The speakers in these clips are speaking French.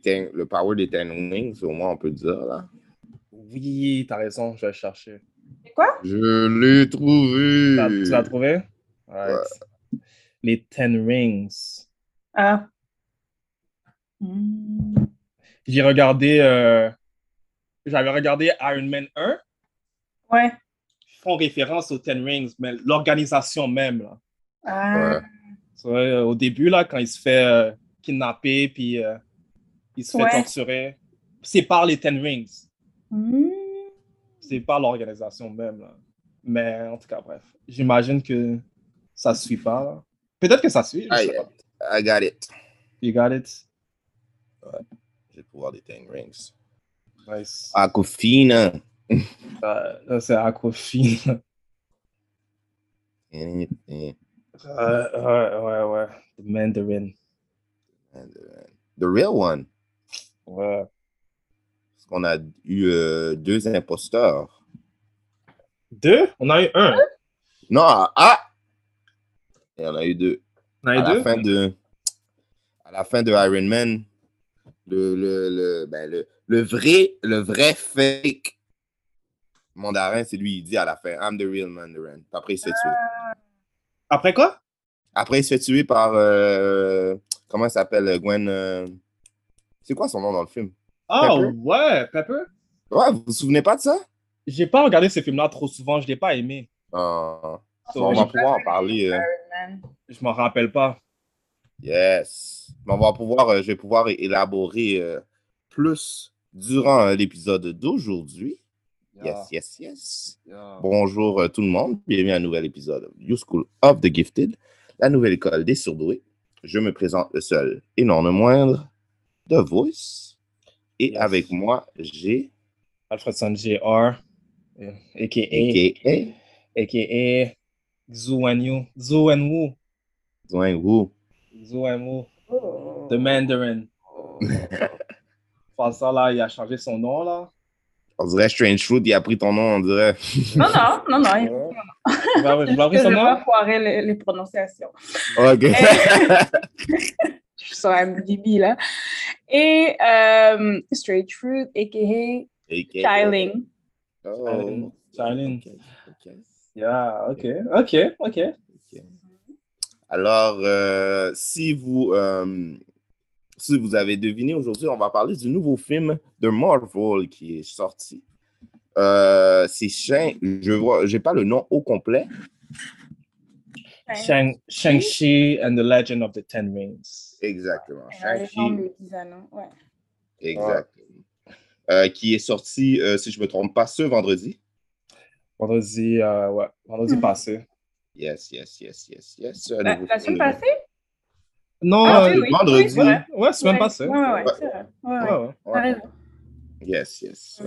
Ten- le power des Ten Wings, au moins on peut dire, là? Oui, t'as raison, je vais le chercher. Je l'ai trouvé! Tu l'as trouvé? Right. Les Ten Rings. Ah. Hmm. J'ai regardé. euh, J'avais regardé Iron Man 1. Ouais. Ils font référence aux Ten Rings, mais l'organisation même. Là. Ah. Euh, au début, là, quand il se fait euh, kidnapper, puis euh, il se fait Ouais. torturer, c'est par les Ten Rings. Hmm. C'est par l'organisation même. Là. Mais en tout cas, bref. J'imagine que ça ne suit pas. Peut-être que ça suit. Je I, sais pas. I got it. You got it? J'ai le pouvoir des Ten Rings. Nice. Aquafina. Euh, là, c'est Aquafina. Euh, ouais, ouais, ouais. The Mandarin. and, uh, The real one. Ouais. Parce qu'on a eu euh, deux imposteurs. Deux? On a eu un. Non, ah! Et on a eu deux. On a eu à deux? La fin de, à la fin de Iron Man, le, le, le, ben, le, le vrai, le vrai fake mandarin, c'est lui, il dit à la fin, I'm the real mandarin. Après, il se fait tuer. Après quoi? Après, il se fait tuer par, euh, comment il s'appelle, Gwen, euh, c'est quoi son nom dans le film? Ah Pepper? ouais, Pepper? Ouais, vous vous souvenez pas de ça? J'ai pas regardé ce film-là trop souvent, je l'ai pas aimé. Ah, So, on va pouvoir en parler. euh, Je m'en rappelle pas. Yes. Mais on va pouvoir, euh, je vais pouvoir élaborer euh, plus durant euh, l'épisode d'aujourd'hui. Yes, yes, yes. Yeah. Bonjour euh, tout le monde. Bienvenue à un nouvel épisode de You School of the Gifted, la nouvelle école des surdoués. Je me présente le seul et non le moindre, The Voice. Et Yes. avec moi, j'ai Alfredson Jr., euh, a.k.a. a.k.a. a.k.a. Zhuanyu, Zhuanwu, Zhuang Wu. Zhuanwu, Oh. The Mandarin. Ça, là, il a changé son nom, là. On dirait Strange Fruit, il a pris ton nom, on dirait. Non, non, non, non. il- Ouais. Bah ouais, vous l'avez Je son vais nom? pas foirer les, les prononciations. Ok. Je suis sur MDB, là. Et euh, Straight Fruit, a.k.a. Kyling. Oh. Charlene. Ok, ok. Yeah, ok, ok, ok. Alors, euh, si vous euh, si vous avez deviné, aujourd'hui, on va parler du nouveau film de Marvel qui est sorti. Euh, c'est Shang, je vois, j'ai pas le nom au complet. Shang- Shang-Chi and the Legend of the Ten Rings. Exactement. La légende Shang-Chi, ouais. exactement. Euh, qui est sorti, euh, si je me trompe pas, ce vendredi. Vendredi, euh, ouais, vendredi Mhm. passé. Yes, yes, yes, yes, yes. Un La, semaine passée? Non, Ah, euh, oui, oui, vendredi. oui, ouais, semaine Ouais, passée. Ouais, ouais, ouais, c'est vrai. Ouais, Ouais, ouais. ouais. T'as raison. Yes, yes.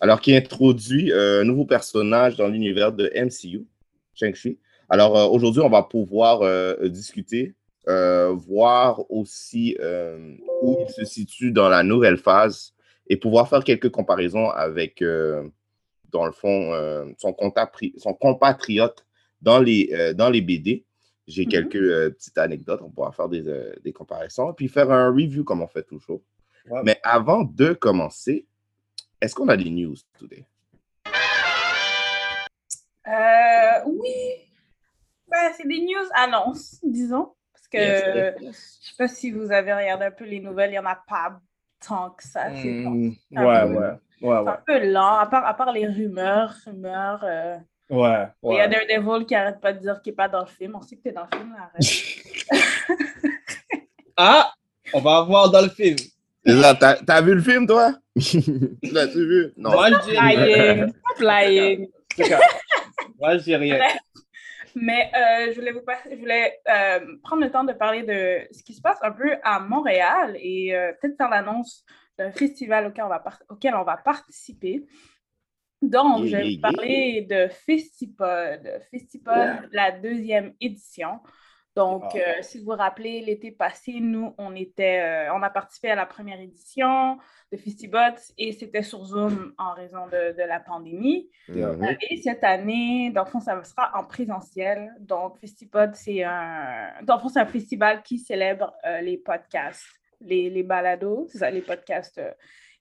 Alors, qui introduit euh, un nouveau personnage dans l'univers de MCU, Shang-Chi. Alors, euh, aujourd'hui, on va pouvoir euh, discuter, euh, voir aussi euh, où il se situe dans la nouvelle phase et pouvoir faire quelques comparaisons avec, euh, dans le fond, euh, son, son compatriote dans les, euh, dans les BD. J'ai Mhm. quelques euh, petites anecdotes, on pourra faire des, euh, des comparaisons, puis faire un review comme on fait toujours. Mais avant de commencer, est-ce qu'on a des news today? Euh, oui. Ben, c'est des news annonces, disons. Parce que Yes, yes, yes. je sais pas si vous avez regardé un peu les nouvelles, il n'y en a pas tant que ça. C'est Hmm, ouais, ouais, ouais, c'est ouais, un peu lent, à part, à part les rumeurs. rumeurs euh, ouais, Il y a. Daredevil qui arrête pas de dire qu'il n'est pas dans le film. On sait que tu es dans le film, là, arrête. Ah, on va voir dans le film. T'as t'as vu le film, toi? Tu L'as-tu vu? Non. Moi, je dis Flying, flying. En tout cas, Moi, je dis rien. Mais euh, je voulais, vous je voulais euh, prendre le temps de parler de ce qui se passe un peu à Montréal et euh, peut-être faire l'annonce d'un festival auquel on va, auquel on va participer. Donc, je vais vous parler de Festipod. Festipod, la deuxième édition. Donc, Ah. euh, si vous vous rappelez, l'été passé, nous, on était, euh, on a participé à la première édition de Festibots et c'était sur Zoom en raison de, de la pandémie. Mhm. Et cette année, dans le fond, ça sera en présentiel. Donc, Festipod, c'est un, dans le fond, c'est un festival qui célèbre euh, les podcasts, les, les balados, c'est ça, les podcasts euh,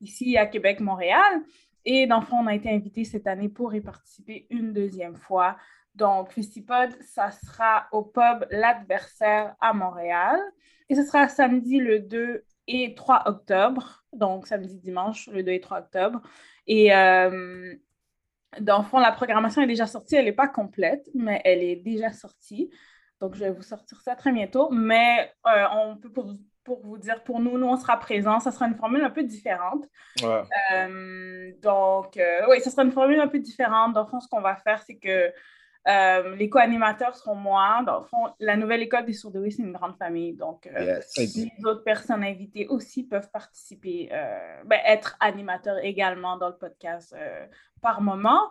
ici à Québec, Montréal. Et dans le fond, on a été invité cette année pour y participer une deuxième fois. Donc, Festipod, ça sera au pub L'Adversaire à Montréal. Et ce sera samedi le 2 et 3 octobre. Donc, samedi, dimanche, le 2 et 3 octobre. Et euh, dans le fond, la programmation est déjà sortie. Elle n'est pas complète, mais elle est déjà sortie. Donc, je vais vous sortir ça très bientôt. Mais euh, on peut, pour, pour vous dire, pour nous, nous, on sera présents. Ça sera une formule un peu différente. Ouais. Euh, donc, euh, oui, ce sera une formule un peu différente. Dans le fond, ce qu'on va faire, c'est que euh, les co-animateurs seront moi. Dans le fond, la nouvelle école des sourdoués, c'est une grande famille. Donc, euh, Yes. les autres personnes invitées aussi peuvent participer, euh, ben, être animateurs également dans le podcast euh, par moment.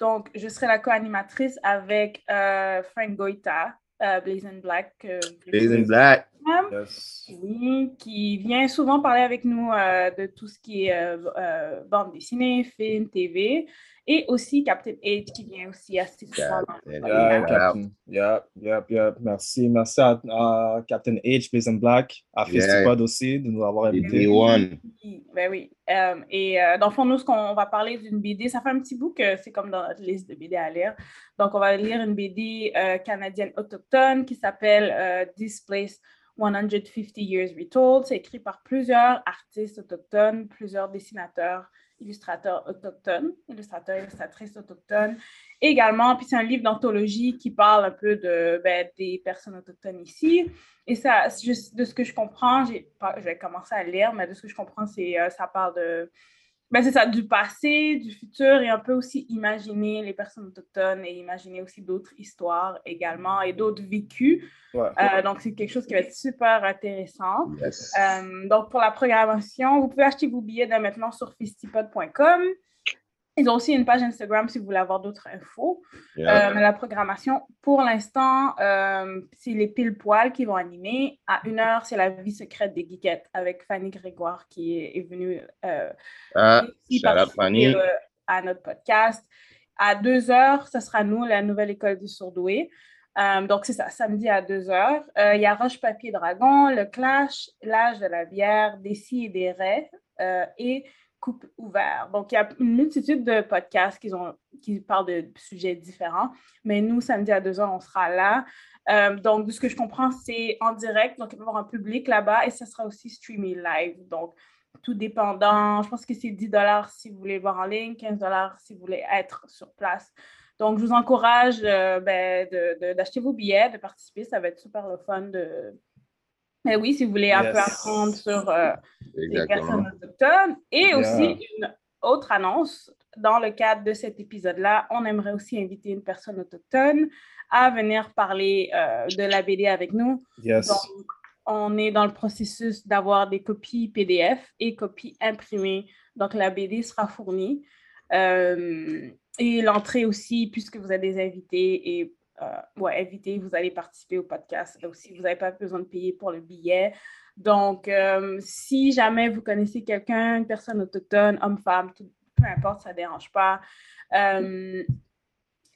Donc, je serai la co-animatrice avec euh, Frank Goita, euh, Blazing Black. euh, Blazing Black. Yes. qui vient souvent parler avec nous euh, de tout ce qui est euh, euh, bande dessinée, film, TV, et aussi Captain H qui vient aussi Captain Yeah. Yep, yep, yep. Merci. Merci à, à Captain H, Blazing Black, à Yeah. Festipod aussi de nous avoir invités. Ben oui. Euh, et euh, dans le fond, nous, ce qu'on va parler d'une BD, ça fait un petit bout que c'est comme dans notre liste de BD à lire. Donc, on va lire une BD euh, canadienne autochtone qui s'appelle euh, Displaced 150 Years Retold. C'est écrit par plusieurs artistes autochtones, plusieurs dessinateurs, illustrateurs autochtones, illustrateurs, illustratrices autochtones également. Puis c'est un livre d'anthologie qui parle un peu de, ben, des personnes autochtones ici. Et ça, de ce que je comprends, j'ai je vais commencer à lire, mais de ce que je comprends, c'est euh, ça parle de ben, c'est ça, du passé, du futur, et un peu aussi imaginer les personnes autochtones et imaginer aussi d'autres histoires également et d'autres vécus. Ouais. Euh, donc, c'est quelque chose qui va être super intéressant. Yes. Euh, donc, pour la programmation, vous pouvez acheter vos billets dès maintenant sur festipod.com. Ils ont aussi une page Instagram si vous voulez avoir d'autres infos. Yeah. Euh, mais la programmation, pour l'instant, euh, c'est les pile poils qui vont animer. À une heure, c'est la vie secrète des geekettes avec Fanny Grégoire qui est, est venue euh, Ah, participer Fanny. euh, à notre podcast. À deux heures, ce sera nous, la nouvelle école du surdoué. Euh, donc, c'est ça, samedi à deux heures. Il y a Roche Papier Dragon, Le Clash, L'âge de la bière, Des si et des raies euh, et Coupe ouvert. Donc, il y a une multitude de podcasts qui, ont, qui parlent de sujets différents. Mais nous, samedi à deux heures, on sera là. Euh, donc, de ce que je comprends, c'est en direct. Donc, il va y avoir un public là-bas et ça sera aussi streamé live. Donc, tout dépendant. Je pense que c'est 10 si vous voulez le voir en ligne, 15 si vous voulez être sur place. Donc, je vous encourage euh, ben, d'acheter vos billets, de participer. Ça va être super le fun de. Mais oui, si vous voulez un Yes. peu apprendre sur euh, les personnes autochtones. Et Yeah. aussi, une autre annonce. Dans le cadre de cet épisode-là, on aimerait aussi inviter une personne autochtone à venir parler euh, de la BD avec nous. Yes. Donc, on est dans le processus d'avoir des copies PDF et copies imprimées. Donc, la BD sera fournie. Euh, et l'entrée aussi, puisque vous êtes des invités et euh, ouais, invités, vous allez participer au podcast. Aussi, vous n'avez pas besoin de payer pour le billet. Donc, euh, si jamais vous connaissez quelqu'un, une personne autochtone, homme, femme, tout- peu importe, ça ne dérange pas. euh,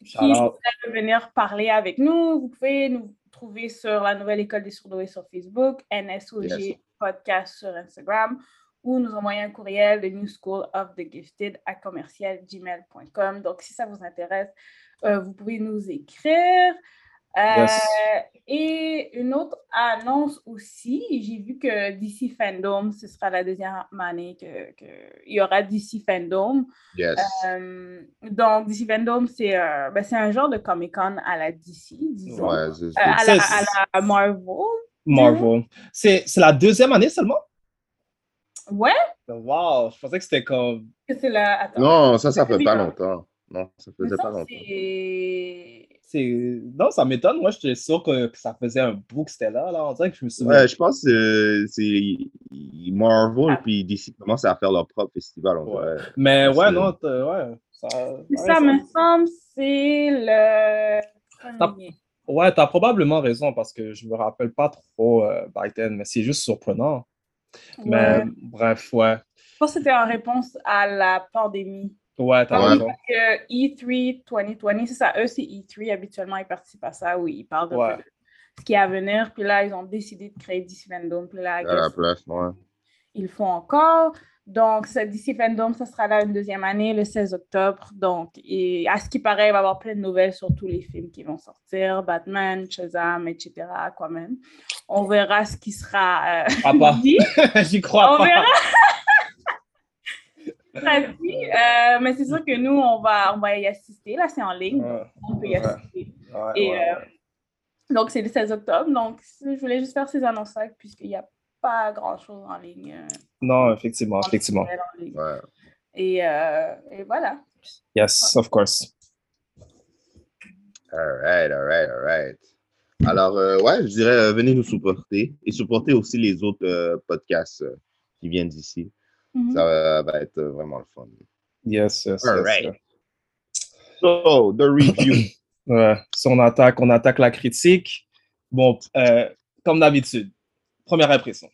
qui veut venir parler avec nous, vous pouvez nous trouver sur la Nouvelle École des Surdoués sur Facebook, NSOG Yes. Podcast sur Instagram ou nous envoyer un courriel de New School of the Gifted à commercialgmail.com. Donc, si ça vous intéresse, vous pouvez nous écrire. Euh, Yes. Et une autre annonce aussi, j'ai vu que DC Fandom, ce sera la deuxième année qu'il que y aura DC Fandom. Yes. Euh, donc, DC Fandom, c'est euh, ben, un genre de Comic-Con à la DC, disons. Ouais, Euh, à, la, à la Marvel. Marvel. C'est la deuxième année seulement? Ouais, Wow, je pensais que c'était comme. que c'est la. Attends. Non, ça, ça fait pas longtemps. Non, ça faisait pas longtemps. c'est. Non, ça m'étonne. Moi, j'étais sûr que, que ça faisait un bout que c'était là, là. On dirait que je me souviens. Ouais, je pense que euh, c'est Marvel Ah. puis DC commencent à faire leur propre festival. Ouais. Mais ouais, non, t'as- ouais. Ça, ouais, Ça ça- me semble, c'est le. premier. Ouais, t'as probablement raison parce que je me rappelle pas trop euh, then, mais c'est juste surprenant. Mais bref, ouais. Je pense que c'était en réponse à la pandémie. Ouais, t'as Ouais. raison. Parce que E E3 2020, c'est ça, eux, c'est E3. Habituellement, ils participent à ça où ils parlent de Ouais. ce qui est à venir. Puis là, ils ont décidé de créer DC Fandom. Puis là, À la place, ouais. ils le font encore. Donc, ce DC Fandom, ça sera là une deuxième année, le 16 octobre. Donc, et à ce qui paraît, il va y avoir plein de nouvelles sur tous les films qui vont sortir Batman, Shazam, etc. Aquaman. On verra ce qui sera euh, dit. J'y crois On pas. verra. Euh, mais c'est sûr que nous, on va, on va y assister. Là, c'est en ligne. On peut y assister. ouais, Et, ouais, euh, donc, c'est le 16 octobre. Donc, je voulais juste faire ces annonces-là puisqu'il n'y a pas grand-chose en ligne. euh, Non, effectivement, effectivement. Et, euh, et voilà. Yes, of course. All right, all right, all right. Alors, euh, ouais, je dirais, euh, venez nous supporter et supporter aussi les autres euh, podcasts euh, qui viennent d'ici. Mhm. Ça va, être vraiment le fun. Yes, yes, All yes, right. yes. So, the review. Ouais. Si on attaque, on attaque la critique. Bon, euh, comme d'habitude, première impression.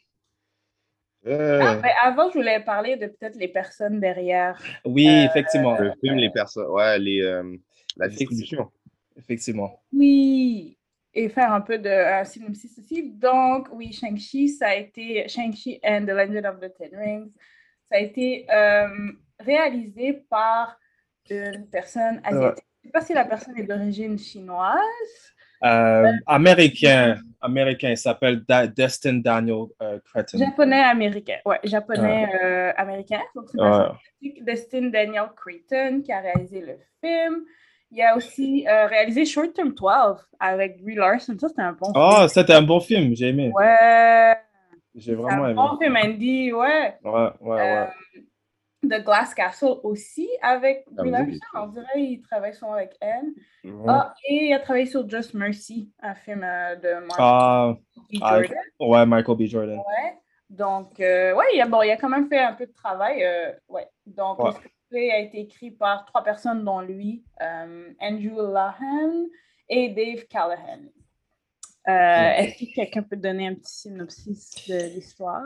Euh, Ah, ben, avant, je voulais parler de peut-être les personnes derrière. Oui, Euh, effectivement. le film, les personnes, ouais, les, euh, la distribution. Effectivement. Oui, et faire un peu de un synopsis aussi. Donc, oui, Shang-Chi, ça a été Shang-Chi and the Legend of the Ten Rings. Ça a été euh, réalisé par une personne asiatique. Je ne sais pas si la personne est d'origine chinoise. Euh, américain, américain, il s'appelle Da- Destin Daniel euh, Cretton. Japonais-américain. Ouais, japonais-américain. Donc, c'est Destin Daniel Creighton qui a réalisé le film. Il a aussi euh, réalisé Short Term 12 avec Brie Larson. Ça, c'était un bon Oh, film. c'était un bon film, j'ai aimé. Ouais. J'ai C'est vraiment un aimé. bon film, Andy, ouais. Ouais, ouais, ouais. Euh, The Glass Castle aussi avec Brie. On dirait qu'il travaille souvent avec elle. Ah, et il a travaillé sur Just Mercy, un film euh, de Mark Ah, B. Jordan. ouais, Michael B. Jordan. Ouais. Donc, euh, ouais, il a, bon, il a quand même fait un peu de travail. euh, ouais. Donc, Ouais. le a été écrit par trois personnes, dont lui, euh, Andrew Lahan et Dave Callahan. Euh, Est-ce que quelqu'un peut donner un petit synopsis de l'histoire?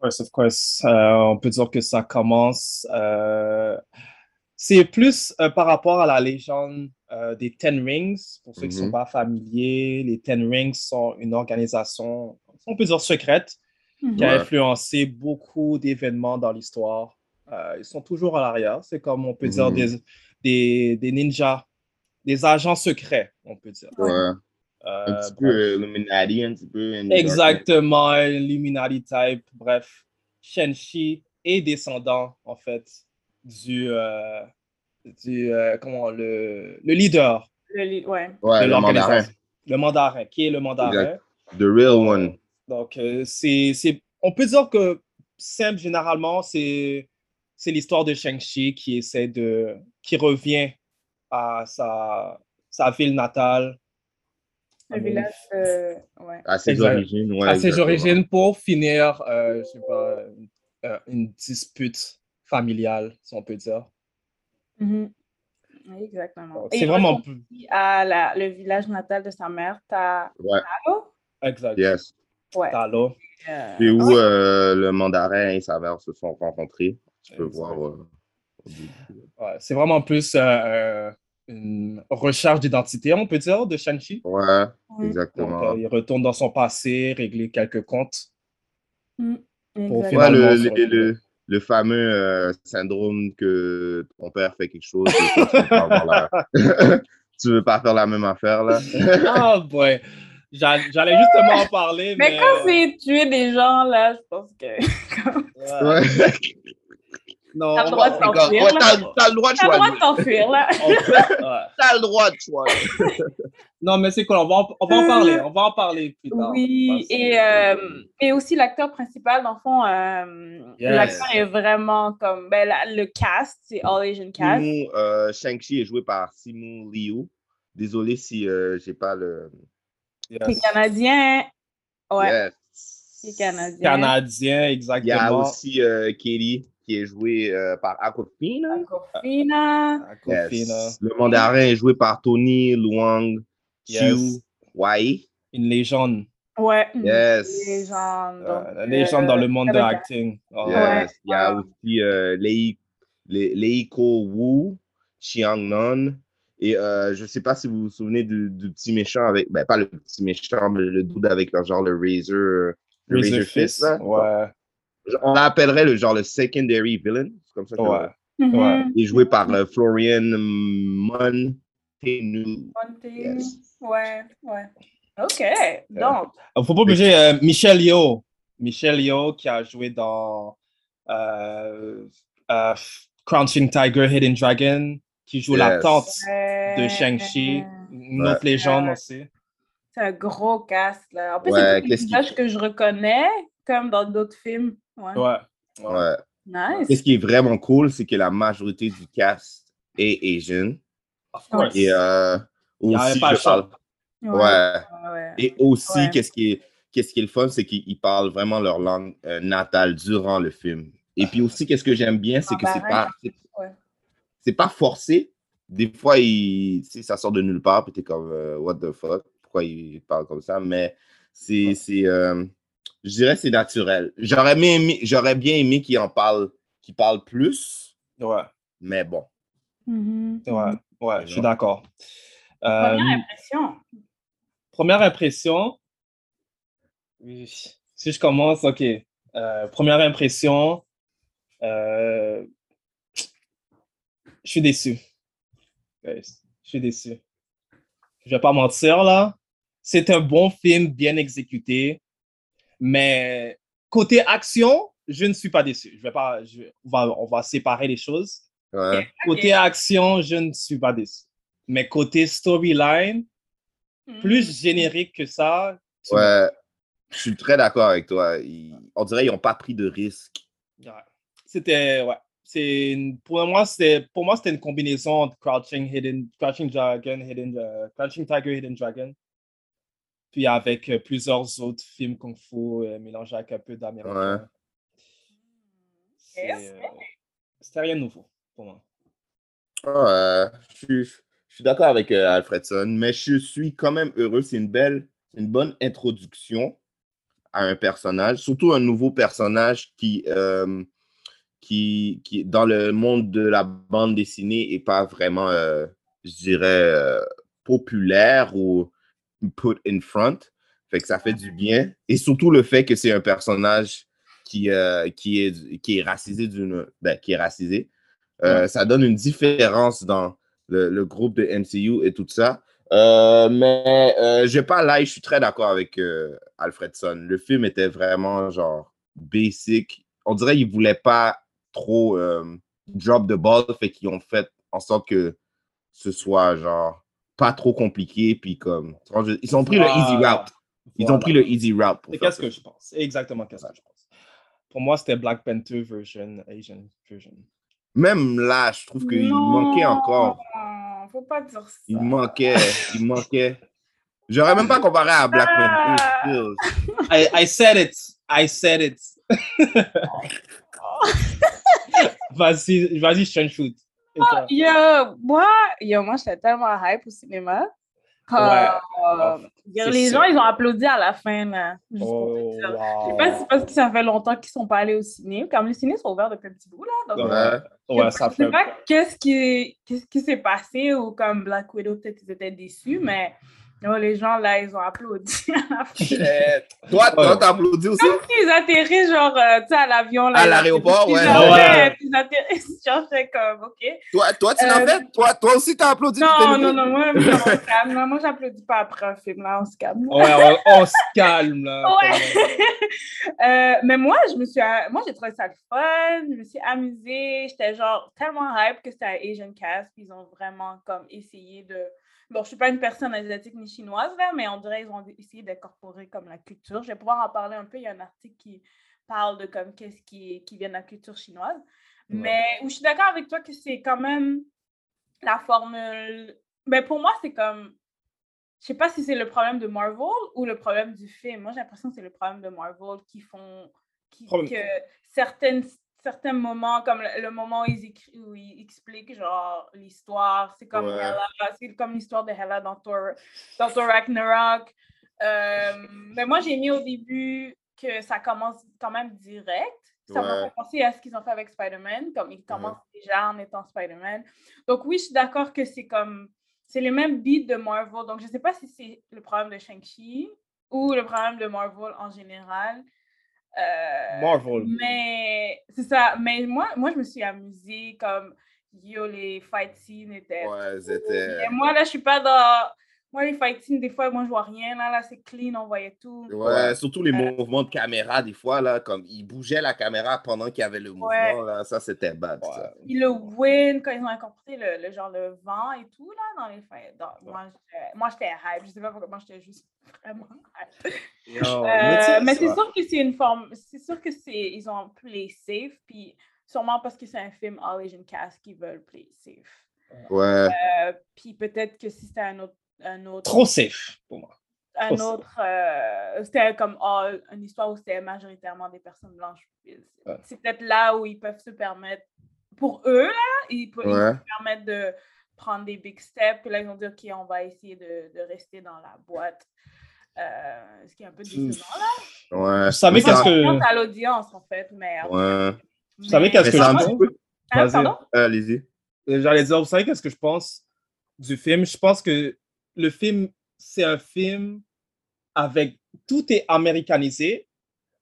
course, of course. On peut dire que ça commence. euh, c'est plus euh, par rapport à la légende euh, des Ten Rings. Pour ceux qui ne sont Mhm. pas familiers, les Ten Rings sont une organisation, on peut dire secrète, qui a influencé beaucoup d'événements dans l'histoire. Euh, ils sont toujours à l'arrière. C'est comme on peut dire Mhm. des, des, des ninjas, des agents secrets, on peut dire. Ouais. Euh, Un petit bref. peu euh, Illuminati, un petit peu. Exactement, Illuminati type, bref. Shenshi est descendant, en fait, du, euh, du euh, comment, le, le leader Le li- ouais. darkness. Ouais, de le mandarin. Le mandarin, qui est le mandarin. Exact. The real one. Donc, euh, c'est, c'est, on peut dire que, simple, généralement, c'est, c'est l'histoire de Shang-Chi qui essaie de, qui revient à sa, sa ville natale. Le Ah, village, euh, ouais. À ses Exact. origines, ouais. à ses origines pour finir, euh, je sais pas, euh, une dispute familiale, si on peut dire. Mhm. Oui, exactement. C'est vraiment à la- le village natal de sa mère, Ta- Ouais. Talo? Exact. Yes. Ouais. Talo. Euh, C'est où ouais. euh, le mandarin et sa mère se sont rencontrés? Tu peux Exact. voir. euh. Ouais, c'est vraiment plus euh, euh, une recherche d'identité, on peut dire, de Shang-Chi. Ouais. Donc, exactement. euh, il retourne dans son passé, régler quelques comptes. Mhm. Pour. Ouais, le, le, le, le fameux euh, syndrome que ton père fait quelque chose tu veux pas avoir la- tu veux pas faire la même affaire là. Ah, boy. J'a- J'allais justement en parler, mais... Mais quand c'est tuer des gens, là, je pense que. Ouais. Non, T'as le droit de t'enfuir, ouais. T'as le droit de T'as le droit de t'enfuir, là. T'as le droit de choisir. Non, mais c'est cool, on va, en, on va en parler, on va en parler plus tard. Oui, et, euh, et aussi l'acteur principal, dans le fond, euh, Yes. l'acteur est vraiment comme. Ben, la- le cast, c'est All Asian cast. Simu, euh, Shang-Chi est joué par Simu Liu. Désolé si euh, j'ai pas le. Yes. C'est canadien. Ouais, Yes. c'est canadien. Canadien, Il y a exactement. aussi euh, Kelly qui est joué euh, par Aquafina. Aquafina. Yes. Le mandarin est joué par Tony Luang Yes. Chiu Wai. Une légende. Ouais. une Yes. Légende. donc, Euh, une légende dans le monde de l'acting. Oh, Yes. Ouais. Il y a aussi euh, Lei- Le- Leiko Wu, Chiang Non. Et euh, je ne sais pas si vous vous souvenez du, du petit méchant avec, ben pas le petit méchant, mais le dude avec le genre le Razor, le Razor Razor Fist. Fist. là. Ouais. On l'appellerait le genre le secondary villain. C'est comme ça que Ouais. Il est joué par euh, Florian Montenu. Monté. Yes. Ouais, ouais. OK. Donc, Il ne faut pas obliger euh, Michel Yeoh. Michel Yeoh qui a joué dans euh, euh, Crouching Tiger, Hidden Dragon, qui joue la tante euh, de Shang-Chi, une Ouais. autre légende Ouais. aussi. c'est un gros cast, là. En plus, Ouais, c'est des qui- visages que je reconnais, comme dans d'autres films. Ouais. Ouais. Ouais. Nice. Et ce qui est vraiment cool, c'est que la majorité du cast est Asian. Of course. Et euh, Il aussi, pas le je parle. choix. Ouais. ouais. Et aussi, Ouais. qu'est-ce qui est, qu'est-ce qui est le fun, c'est qu'ils ils parlent vraiment leur langue euh, natale durant le film. Et puis aussi, qu'est-ce que j'aime bien, c'est que c'est Mandarin. pas, c'est, pas forcé. Des fois, il, ça sort de nulle part, puis t'es comme, euh, what the fuck, pourquoi il parle comme ça? Mais c'est, c'est euh, je dirais, c'est naturel. J'aurais bien aimé, j'aurais bien aimé qu'il en parle, qu'il parle plus, Ouais. mais bon. Mhm. Ouais. Ouais, je suis d'accord. Euh, Première impression. première impression, oui, si je commence, ok. Euh, première impression, euh, je suis déçu. Je suis déçu. Je vais pas mentir là. C'est un bon film, bien exécuté, mais côté action, je ne suis pas déçu. Je vais pas, je- on, va, on va séparer les choses. Ouais. Côté action, je ne suis pas déçu. Mais côté storyline, plus Mhm. générique que ça. tu- Ouais, je suis très d'accord avec toi. Ils- on dirait qu'ils n'ont pas pris de risque. Ouais. C'était, ouais. c'est une- pour moi c'était pour moi c'était une combinaison entre Crouching Hidden Crouching Dragon Hidden Crouching Tiger Hidden Dragon puis avec euh, plusieurs autres films kung fu euh, mélangés avec un peu d'américain. C'est, euh, C'était rien de nouveau pour moi. Ah, je suis, d'accord avec euh, Alfredson, mais je suis quand même heureux. C'est une belle, une bonne introduction à un personnage, surtout un nouveau personnage qui, euh, qui, qui dans le monde de la bande dessinée, est pas vraiment, euh, je dirais, euh, populaire ou put in front. Fait que ça fait du bien. Et surtout le fait que c'est un personnage qui, euh, qui, est, qui est racisé d'une. Ben, qui est racisé. Euh, Ça donne une différence dans le, le groupe de MCU et tout ça. Euh, mais je vais pas là, je suis très d'accord avec Alfredson. Le film était vraiment genre basic. On dirait qu'ils voulaient pas trop drop the ball, fait qu'ils ont fait en sorte que ce soit genre pas trop compliqué, puis comme ils ont pris le easy route. Ils ont pris le easy route. pour Et faire qu'est-ce que je pense? Exactement qu'est-ce que je pense. Pour moi, c'était Black Panther version, Asian version. Même là, je trouve qu'il manquait encore. Non, faut pas dire ça. Il manquait, il manquait. J'aurais même pas comparé à Black Ah. Panther. I, I said it. I said it. vas-y, vas-y, je shoot. Yo, moi, yo, moi, j'étais tellement hype au cinéma. Ouais. Euh, c'est les sûr. gens, ils ont applaudi à la fin, là. Oh. Je sais pas si c'est parce que ça fait longtemps qu'ils sont pas allés au ciné. Comme les ciné sont ouverts depuis un petit bout, là. Donc, Ouais. Ouais, je ça sais fait. pas qu'est-ce qui qu'est-ce qui s'est passé ou comme Black Widow, peut-être ils étaient déçus, mais yo, les gens, là, ils ont applaudi à la fin. Toi, toi, Ouais. t'as applaudi aussi? Comme s'ils atterrissent, genre, euh, tu sais, à l'avion. là, À l'aéroport, ouais. genre, Ouais. Ils atterrissent, genre, j'étais comme, OK. Toi, toi tu l'as Euh, fait? Toi, toi aussi, t'as applaudi? Non, non, non, moi, moi, on se calme. là. Moi, j'applaudis pas après un film, là, on se calme. Ouais, on, on se calme, là. Ouais. Euh, mais moi, je me suis, moi, j'ai trouvé ça le fun, je me suis amusée, j'étais genre tellement hype que c'était un Asian cast, puis ils ont vraiment comme essayé de. Bon, je suis pas une personne asiatique ni chinoise, là, mais on dirait qu'ils ont essayé d'incorporer comme la culture. Je vais pouvoir en parler un peu. Il y a un article qui parle de comme qu'est-ce qui, qui vient de la culture chinoise. Mais où je suis d'accord avec toi que c'est quand même la formule. Ben, pour moi, c'est comme je sais pas si c'est le problème de Marvel ou le problème du film. Moi, j'ai l'impression que c'est le problème de Marvel qui font qui, que certaines, certains moments, comme le, le moment où ils, écrit- où ils expliquent genre l'histoire, c'est comme Ouais. Hela, c'est comme l'histoire de Hela dans Thor, dans Thor Ragnarok. Euh, mais moi, j'ai mis au début que ça commence quand même direct. Ça m'a Ouais. fait penser à ce qu'ils ont fait avec Spider-Man, comme ils commencent déjà en étant Spider-Man. Donc oui, je suis d'accord que c'est comme c'est les mêmes beats de Marvel. Donc je sais pas si c'est le problème de Shang-Chi ou le problème de Marvel en général. Euh, Marvel. Mais c'est ça. Mais moi, moi, je me suis amusée comme yo, les fight scenes étaient. Ouais. Et moi, là, je suis pas dans. Moi, les fight scenes, des fois, moi, je vois rien. Là, là c'est clean, on voyait tout. Ouais, surtout les Euh, mouvements de caméra, des fois, là, comme ils bougeaient la caméra pendant qu'il y avait le mouvement, Ouais. là, ça, c'était bad, ça. Puis le wind, quand ils ont incorporé le, le genre le vent et tout, là, dans les fights. Moi, j'étais- moi, j'étais hype. Je sais pas pourquoi, moi, j'étais juste vraiment hype. Yo, Euh, mais c'est sûr que c'est une forme. C'est sûr que c'est. Ils ont play safe, puis sûrement parce que c'est un film All Asian Cast qui veulent play safe. Ouais. Euh, puis peut-être que si c'était un autre. Un autre Trop safe pour moi. un trop autre. euh, c'était comme all- une histoire où c'était majoritairement des personnes blanches. C'est Ouais. c'est peut-être là où ils peuvent se permettre. Pour eux, là, ils peuvent Ouais. se permettre de prendre des big steps. Puis là, ils ont dit, OK, on va essayer de, de rester dans la boîte. Euh, ce qui est un peu décevant, là. Ouais. Vous savez qu'est-ce que. À l'audience, en fait, mais... Ouais. Vous savez qu'est-ce que je pense? peu. Hein, Vas-y. Euh, Allez-y. J'allais dire, vous savez qu'est-ce que je pense du film? Je pense que le film, c'est un film avec tout est américanisé,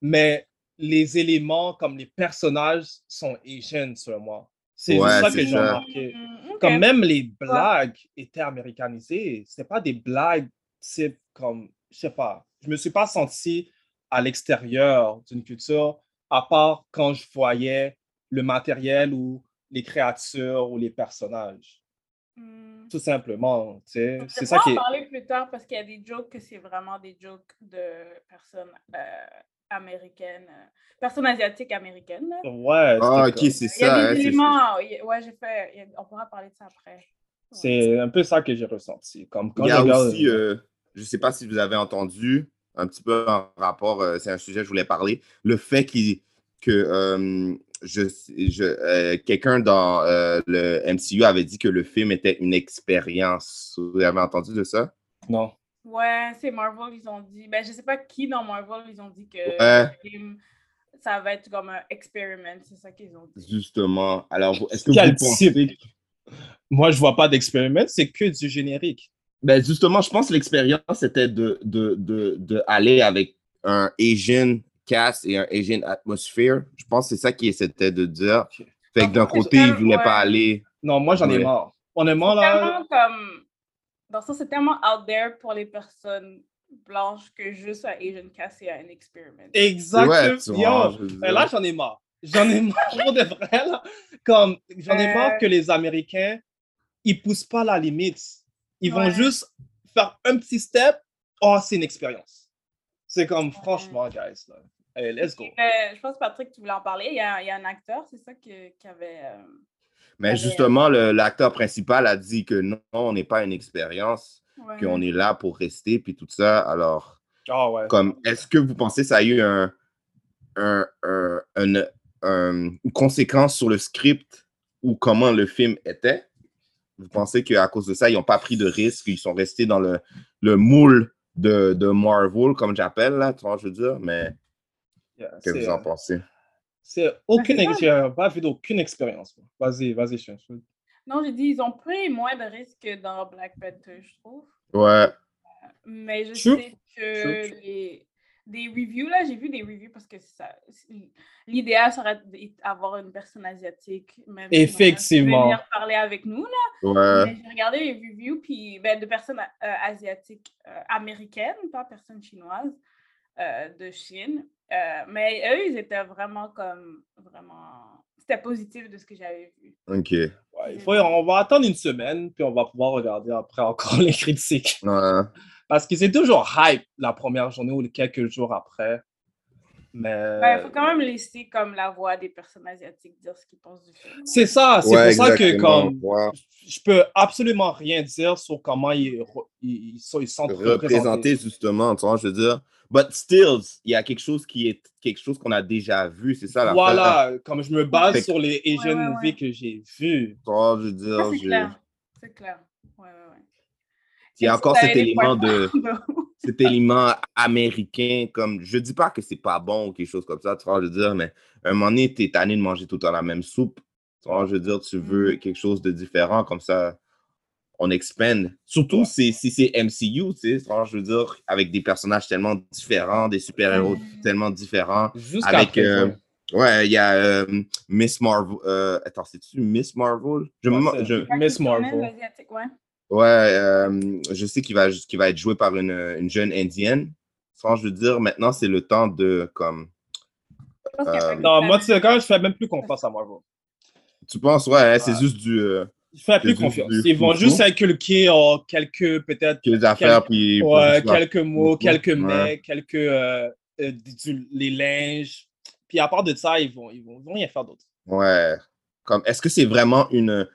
mais les éléments comme les personnages sont Asian, selon moi. C'est Ouais, ça que j'ai remarqué. Mm. Comme même les blagues étaient américanisées. C'était pas des blagues type comme, je sais pas, je me suis pas senti à l'extérieur d'une culture, à part quand je voyais le matériel ou les créatures ou les personnages. Mm. Tout simplement, tu sais. On C'est va ça qui en parler plus tard parce qu'il y a des jokes que c'est vraiment des jokes de personnes euh, américaine, euh, personne asiatique américaine. là. Ouais. Ah, c'était ok, comme- c'est Il y a ça. des hein, c'est- éléments, ouais, j'ai fait, on pourra parler de ça après. Ouais. C'est un peu ça que j'ai ressenti. Comme quand Il y a regarde- aussi, euh, je ne sais pas si vous avez entendu, un petit peu en rapport, euh, c'est un sujet que je voulais parler, le fait qu'il- que euh, je, je, euh, quelqu'un dans euh, le MCU avait dit que le film était une expérience. Vous avez entendu de ça? Non. Ouais, c'est Marvel, ils ont dit, ben je sais pas qui dans Marvel, ils ont dit que Ouais. le film, ça va être comme un experiment, c'est ça qu'ils ont dit. Justement. Alors, vous- est-ce que Quel vous pensez... type? Moi, je vois pas d'expériment, c'est que du générique. Ben justement, je pense que l'expérience c'était de, de, de, de aller avec un Asian cast et un Asian atmosphere. Je pense que c'est ça qu'il essaie de dire. Fait que d'un En fait, côté, il voulait pas ouais. aller. Non, moi, j'en ai Ouais. marre. Honnêtement, là, Tellement comme, dans ça, c'est tellement out there pour les personnes blanches que juste un Asian cast c'est un experiment. exactement. Ouais, je euh, là, j'en ai marre. J'en ai marre pour de vrai, là. Comme, j'en ai Euh. marre que les Américains, ils poussent pas la limite. Ils vont juste faire un petit step. Oh, c'est une expérience. C'est comme, franchement, guys, là. Hey, let's go. Euh, je pense, Patrick, tu voulais en parler. Il y a, il y a un acteur, c'est ça, que- qui avait. euh, Mais justement, le- l'acteur principal a dit que non, on n'est pas une expérience, ouais. qu'on est là pour rester, puis tout ça. Alors, Ah ouais. comme, est-ce que vous pensez que ça a eu un, un- un- un- un- une conséquence sur le script ou comment le film était? Vous pensez qu'à cause de ça, ils n'ont pas pris de risque, ils sont restés dans le, le moule de, de Marvel, comme j'appelle, là, tu vois, je veux dire, mais Yeah, que vous en euh, pensez? C'est aucune ça. expérience. Pas vu d'aucune expérience. Vas-y, vas-y, suis. Non, j'ai dit, ils ont pris moins de risques que dans Black Panther, je trouve. Ouais, Mais je sais que les des reviews, là, j'ai vu des reviews parce que ça l'idéal serait d'avoir une personne asiatique. Même Effectivement. Venir parler avec nous, là. ouais. J'ai regardé les reviews puis, ben, de personnes euh, asiatiques euh, américaines, pas personnes chinoises, euh, de Chine. Euh, mais eux, ils étaient vraiment comme. Vraiment. C'était positif de ce que j'avais vu. Ok. Ouais, il faut, on va attendre une semaine, puis on va pouvoir regarder après encore les critiques. Ouais. Parce que c'est toujours hype la première journée ou les quelques jours après. Mais Ben, Il faut quand même laisser comme la voix des personnes asiatiques dire ce qu'ils pensent du film. c'est ça, c'est Ouais, pour ça que comme Ouais. je peux absolument rien dire sur comment ils, ils, ils sont, ils sont représentés. justement, tu vois, je veux dire. But still, il y a quelque chose qui est quelque chose qu'on a déjà vu, c'est ça la Voilà, comme je me base sur les Asian Ouais, ouais, movies ouais. que j'ai vus. Vois, je veux dire, clair. C'est clair. Il y a encore cet élément de cet élément américain comme je dis pas que c'est pas bon ou quelque chose comme ça, tu vois, je veux dire, mais à un moment donné, t'es tanné de manger tout le temps la même soupe. Tu vois, je veux dire, tu veux Mm. quelque chose de différent comme ça. On expand. Surtout si, si c'est MCU, tu sais, tu vois, je veux dire, avec des personnages tellement différents, des super-héros Mm. tellement différents. Jusqu'à avec euh, ouais il y a euh, Miss Marvel euh, attends c'est-tu Miss Marvel? Je, Ouais, me- c'est- je- Miss Marvel. ouais. Ouais euh, je sais qu'il va qu'il va être joué par une, une jeune indienne sans je veux dire maintenant c'est le temps de comme Euh. Non, moi, tu sais, quand même, je fais même plus confiance à Marvel. tu penses ouais c'est juste du euh, Je fais plus confiance. du- Ils vont juste inculquer oh, quelques, peut-être, que les affaires puis ouais, puis- quelques mots, quelques Ouais. quelques euh, euh, du- les linges. Puis à part de ça, ils vont, ils vont, ils vont rien faire d'autre. Ouais. Comme, est-ce que c'est vraiment une.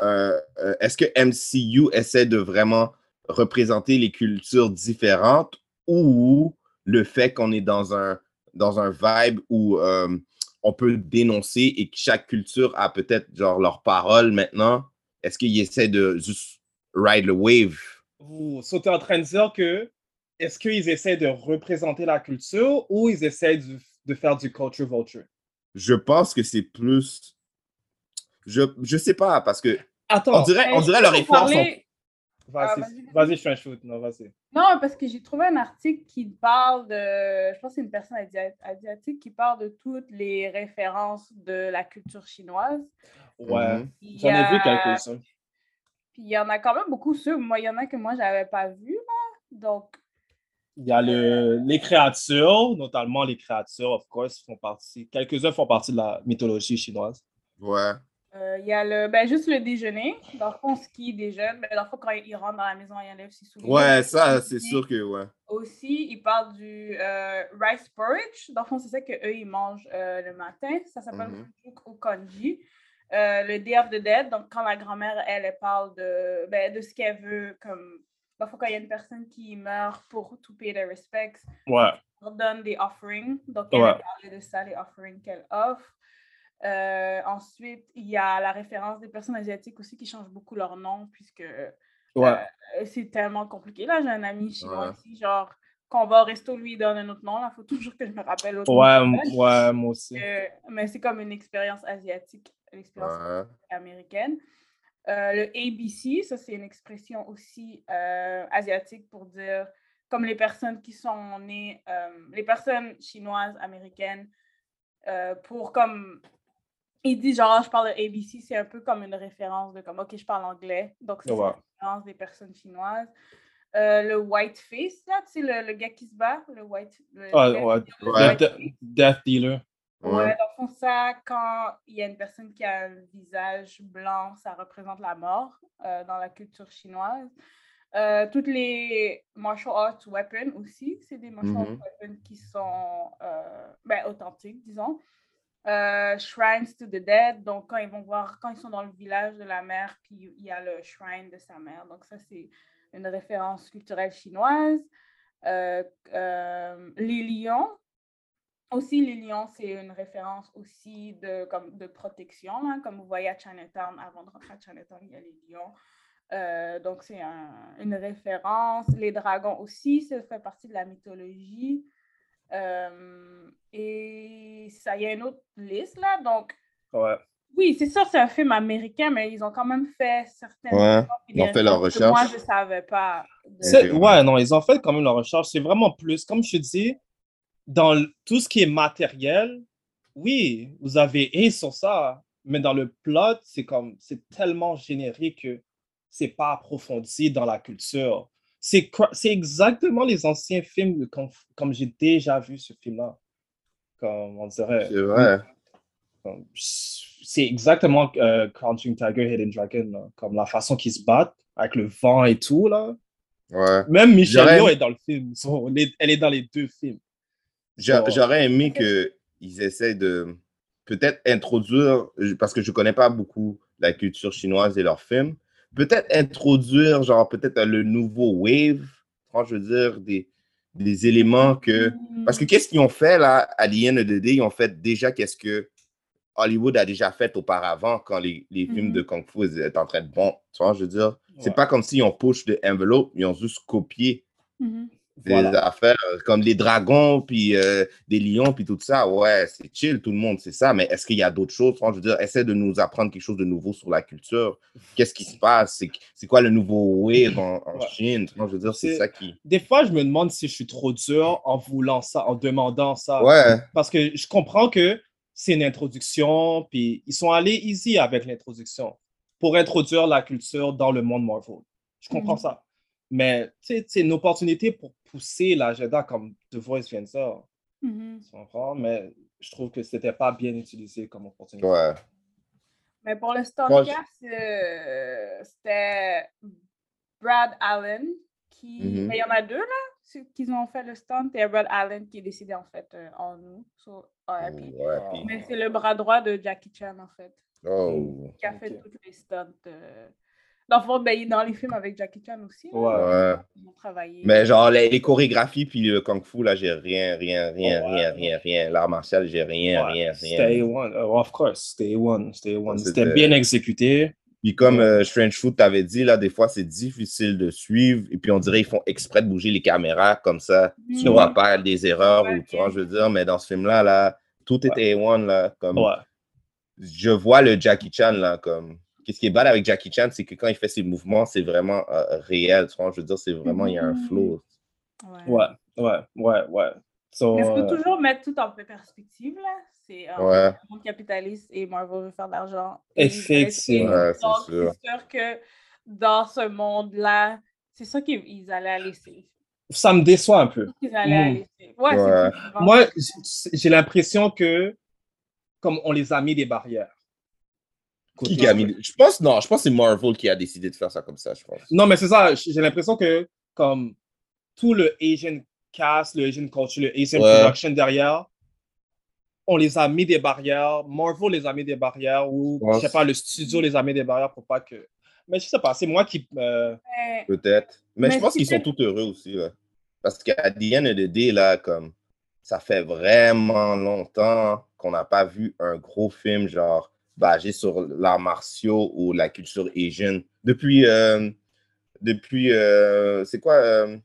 Euh, euh, est-ce que MCU essaie de vraiment représenter les cultures différentes ou le fait qu'on est dans un, dans un vibe où euh, on peut dénoncer et que chaque culture a peut-être genre leur parole maintenant? Est-ce qu'ils essaient de juste ride the wave? Vous êtes en train de dire que est-ce qu'ils essaient de représenter la culture ou ils essaient du- de faire du culture vulture? Je pense que c'est plus. Je, je sais pas, parce que Attends, on dirait, on dirait sont. parlez- vas-y, Ah, vas-y, vas-y, vas-y. je fais un shoot. Non, vas-y. Non, parce que j'ai trouvé un article qui parle de. Je pense que c'est une personne asia- asiatique qui parle de toutes les références de la culture chinoise. Ouais, Mhm. Il y j'en ai vu a- quelques-uns. Puis il y en a quand même beaucoup ceux. Moi, il y en a que moi, j'avais pas vu. Là. Donc, Il y a le, les créatures, notamment les créatures, of course, font partie. Quelques-uns font partie de la mythologie chinoise. Ouais. Euh, Il y a le, ben, juste le déjeuner. Dans le fond, ce qui déjeune. Ben, dans le fond, quand il rentre dans la maison, il enlève ses souliers. Ouais, ça, c'est sûr que, ouais. Aussi, ils parlent du euh, rice porridge. Dans le fond, c'est ça qu'eux, ils mangent euh, le matin. Ça s'appelle Mhm. fujuk au kanji. Euh, le Day of the Dead, donc quand la grand-mère, elle, elle parle de, ben, de ce qu'elle veut, comme, dans le fond, quand il y a une personne qui meurt pour to pay their respects, Ouais. elle donne des offerings. Donc, elle Ouais. a parlé de ça, les offerings qu'elle offre. Euh, ensuite, il y a la référence des personnes asiatiques aussi qui changent beaucoup leur nom, puisque Ouais. euh, c'est tellement compliqué. Là, j'ai un ami chinois Ouais. ici, genre, quand on va au resto, lui, il donne un autre nom. Il faut toujours que je me rappelle l'autre Ouais, ouais, moi aussi. Euh, mais c'est comme une expérience asiatique, l'expérience américaine. Le ABC, ça c'est une expression aussi asiatique pour dire comme les personnes qui sont nées, les personnes chinoises, américaines, euh, pour comme, il dit genre, je parle de ABC, c'est un peu comme une référence de comme, ok, je parle anglais, donc c'est Ouais. une référence des personnes chinoises. Euh, le white face, là, tu sais, le, le gars qui se bat, le white. le Ah, gars ouais. qui- Ouais. white Death, Death Dealer. Ouais, Ouais. dans le fond, ça, quand il y a une personne qui a un visage blanc, ça représente la mort euh, dans la culture chinoise. Euh, toutes les martial arts weapons aussi, c'est des martial arts Mhm. weapons qui sont euh, ben, authentiques, disons. Euh, shrines to the dead, donc quand ils vont voir, quand ils sont dans le village de la mère, puis il y a le shrine de sa mère. Donc ça, c'est une référence culturelle chinoise. Euh, euh, les lions, aussi, les lions, c'est une référence aussi de, comme, de protection. là. Comme vous voyez à Chinatown, avant de rentrer à Chinatown, il y a les lions. Donc, c'est un- une référence. Les dragons aussi, ça fait partie de la mythologie. Euh, et ça, il y a une autre liste là. Donc, Ouais. oui, c'est sûr, c'est un film américain, mais ils ont quand même fait certaines. Ouais, ils ont fait leur que Moi, recherche. je ne savais pas. de- C'est- Ouais, non, ils ont fait quand même leur recherche. C'est vraiment plus, comme je te dis, dans tout ce qui est matériel, oui, vous avez et sur ça, mais dans le plot, c'est comme, c'est tellement générique que c'est pas approfondi dans la culture. C'est exactement les anciens films Fu- comme j'ai déjà vu ce film-là. Comme on dirait. C'est vrai. Comme, C'est exactement euh, Crouching Tiger, Hidden Dragon, là. comme la façon qu'ils se battent avec le vent et tout, là. Ouais. Même Michelle J'aurais- Yeoh est dans le film. So, elle est- dans les deux films. So, J'aurais aimé qu'ils essayent de peut-être introduire, parce que je connais pas beaucoup la culture chinoise et leurs films, peut-être introduire, genre, peut-être le nouveau wave, franchement, je veux dire, des, des éléments que. Parce que qu'est-ce qu'ils ont fait là, à day, ils ont fait déjà qu'est-ce que Hollywood a déjà fait auparavant quand les, les films de Kung Fu étaient en train de bon. Tu vois, je veux dire, c'est pas comme s'ils ont push de envelope, ils ont juste copié Mhm. Des Voilà. affaires euh, comme les dragons, puis euh, des lions, puis tout ça. Ouais, c'est chill, tout le monde, c'est ça. Mais est-ce qu'il y a d'autres choses? Franchement, je veux dire, essaie de nous apprendre quelque chose de nouveau sur la culture. Qu'est-ce qui se passe? C'est quoi le nouveau wave en, en Ouais. Chine? Franchement, je veux dire, c'est ça qui. Des fois, je me demande si je suis trop dur en voulant ça, en demandant ça. Ouais, Parce que je comprends que c'est une introduction, puis ils sont allés easy avec l'introduction pour introduire la culture dans le monde Marvel. Je comprends Mhm. ça. Mais c'est une opportunité pour pousser l'agenda comme The Voice vient de ça. Mhm. Tu comprends? Mais je trouve que c'était pas bien utilisé comme opportunité. ouais. Mais pour le Moi, je- Stormcast, euh, c'était Brad Allen qui. Mhm. Mais il y en a deux, là, ceux qui ont fait le stunt. Et Brad Allen qui est décédé, en fait, euh, en nous. So, RIP. Mais c'est le bras droit de Jackie Chan, en fait, Oh. qui a fait Ok. tous les stunts. euh. Dans le fond, ben, il est dans les films avec Jackie Chan aussi. Ouais. Ouais. Ils ont travaillé. Mais genre, les, les chorégraphies, puis le kung fu, là, j'ai rien, rien, rien, Ouais. rien, rien, rien. L'art martial, j'ai rien, Ouais, rien, C'était rien. A1. Uh, of course, c'était A1. C'était A1. C'était- bien exécuté. Puis comme euh, Strange Food t'avait dit, là, des fois, c'est difficile de suivre. Et puis on dirait qu'ils font exprès de bouger les caméras comme ça. Tu Mhm. vois pas des erreurs Ouais, ou tu vois, je veux dire. Mais dans ce film-là, là, tout est A1, là. Comme, Ouais. Je vois le Jackie Chan, là, comme... Qu'est-ce qui est bad avec Jackie Chan, c'est que quand il fait ses mouvements, c'est vraiment euh, réel. Tu vois, je veux dire, c'est vraiment, il y a un Mhm. flow. Ouais. Ouais, ouais, ouais, ouais. So, Mais il faut euh, toujours mettre tout en perspective, là. C'est un Ouais. monde capitaliste et Marvel veut faire de l'argent. Effectivement. Ouais, c'est Donc, sûr. c'est sûr que dans ce monde-là, c'est ça qu'ils ils allaient laisser. ça me déçoit un peu. Ils allaient Mm. laisser. Ouais, Ouais. Moi, j'ai l'impression que, comme on les a mis des barrières. Qui a mis... Je pense, non, je pense que c'est Marvel qui a décidé de faire ça comme ça, je pense. Non, mais c'est ça. J'ai l'impression que comme tout le Asian cast, le Asian culture, le Asian Ouais. production derrière, on les a mis des barrières. Marvel les a mis des barrières ou Je sais pas, le studio les a mis des barrières pour pas que. Mais je sais pas, c'est moi qui. euh, Mais- Peut-être. Mais, Mais je pense qu'ils sont tous heureux aussi. Parce qu'à the end of the day, là, comme ça fait vraiment longtemps qu'on n'a pas vu un gros film genre basé sur l'art martiaux ou la culture asian. Depuis, euh, depuis euh, c'est quoi euh,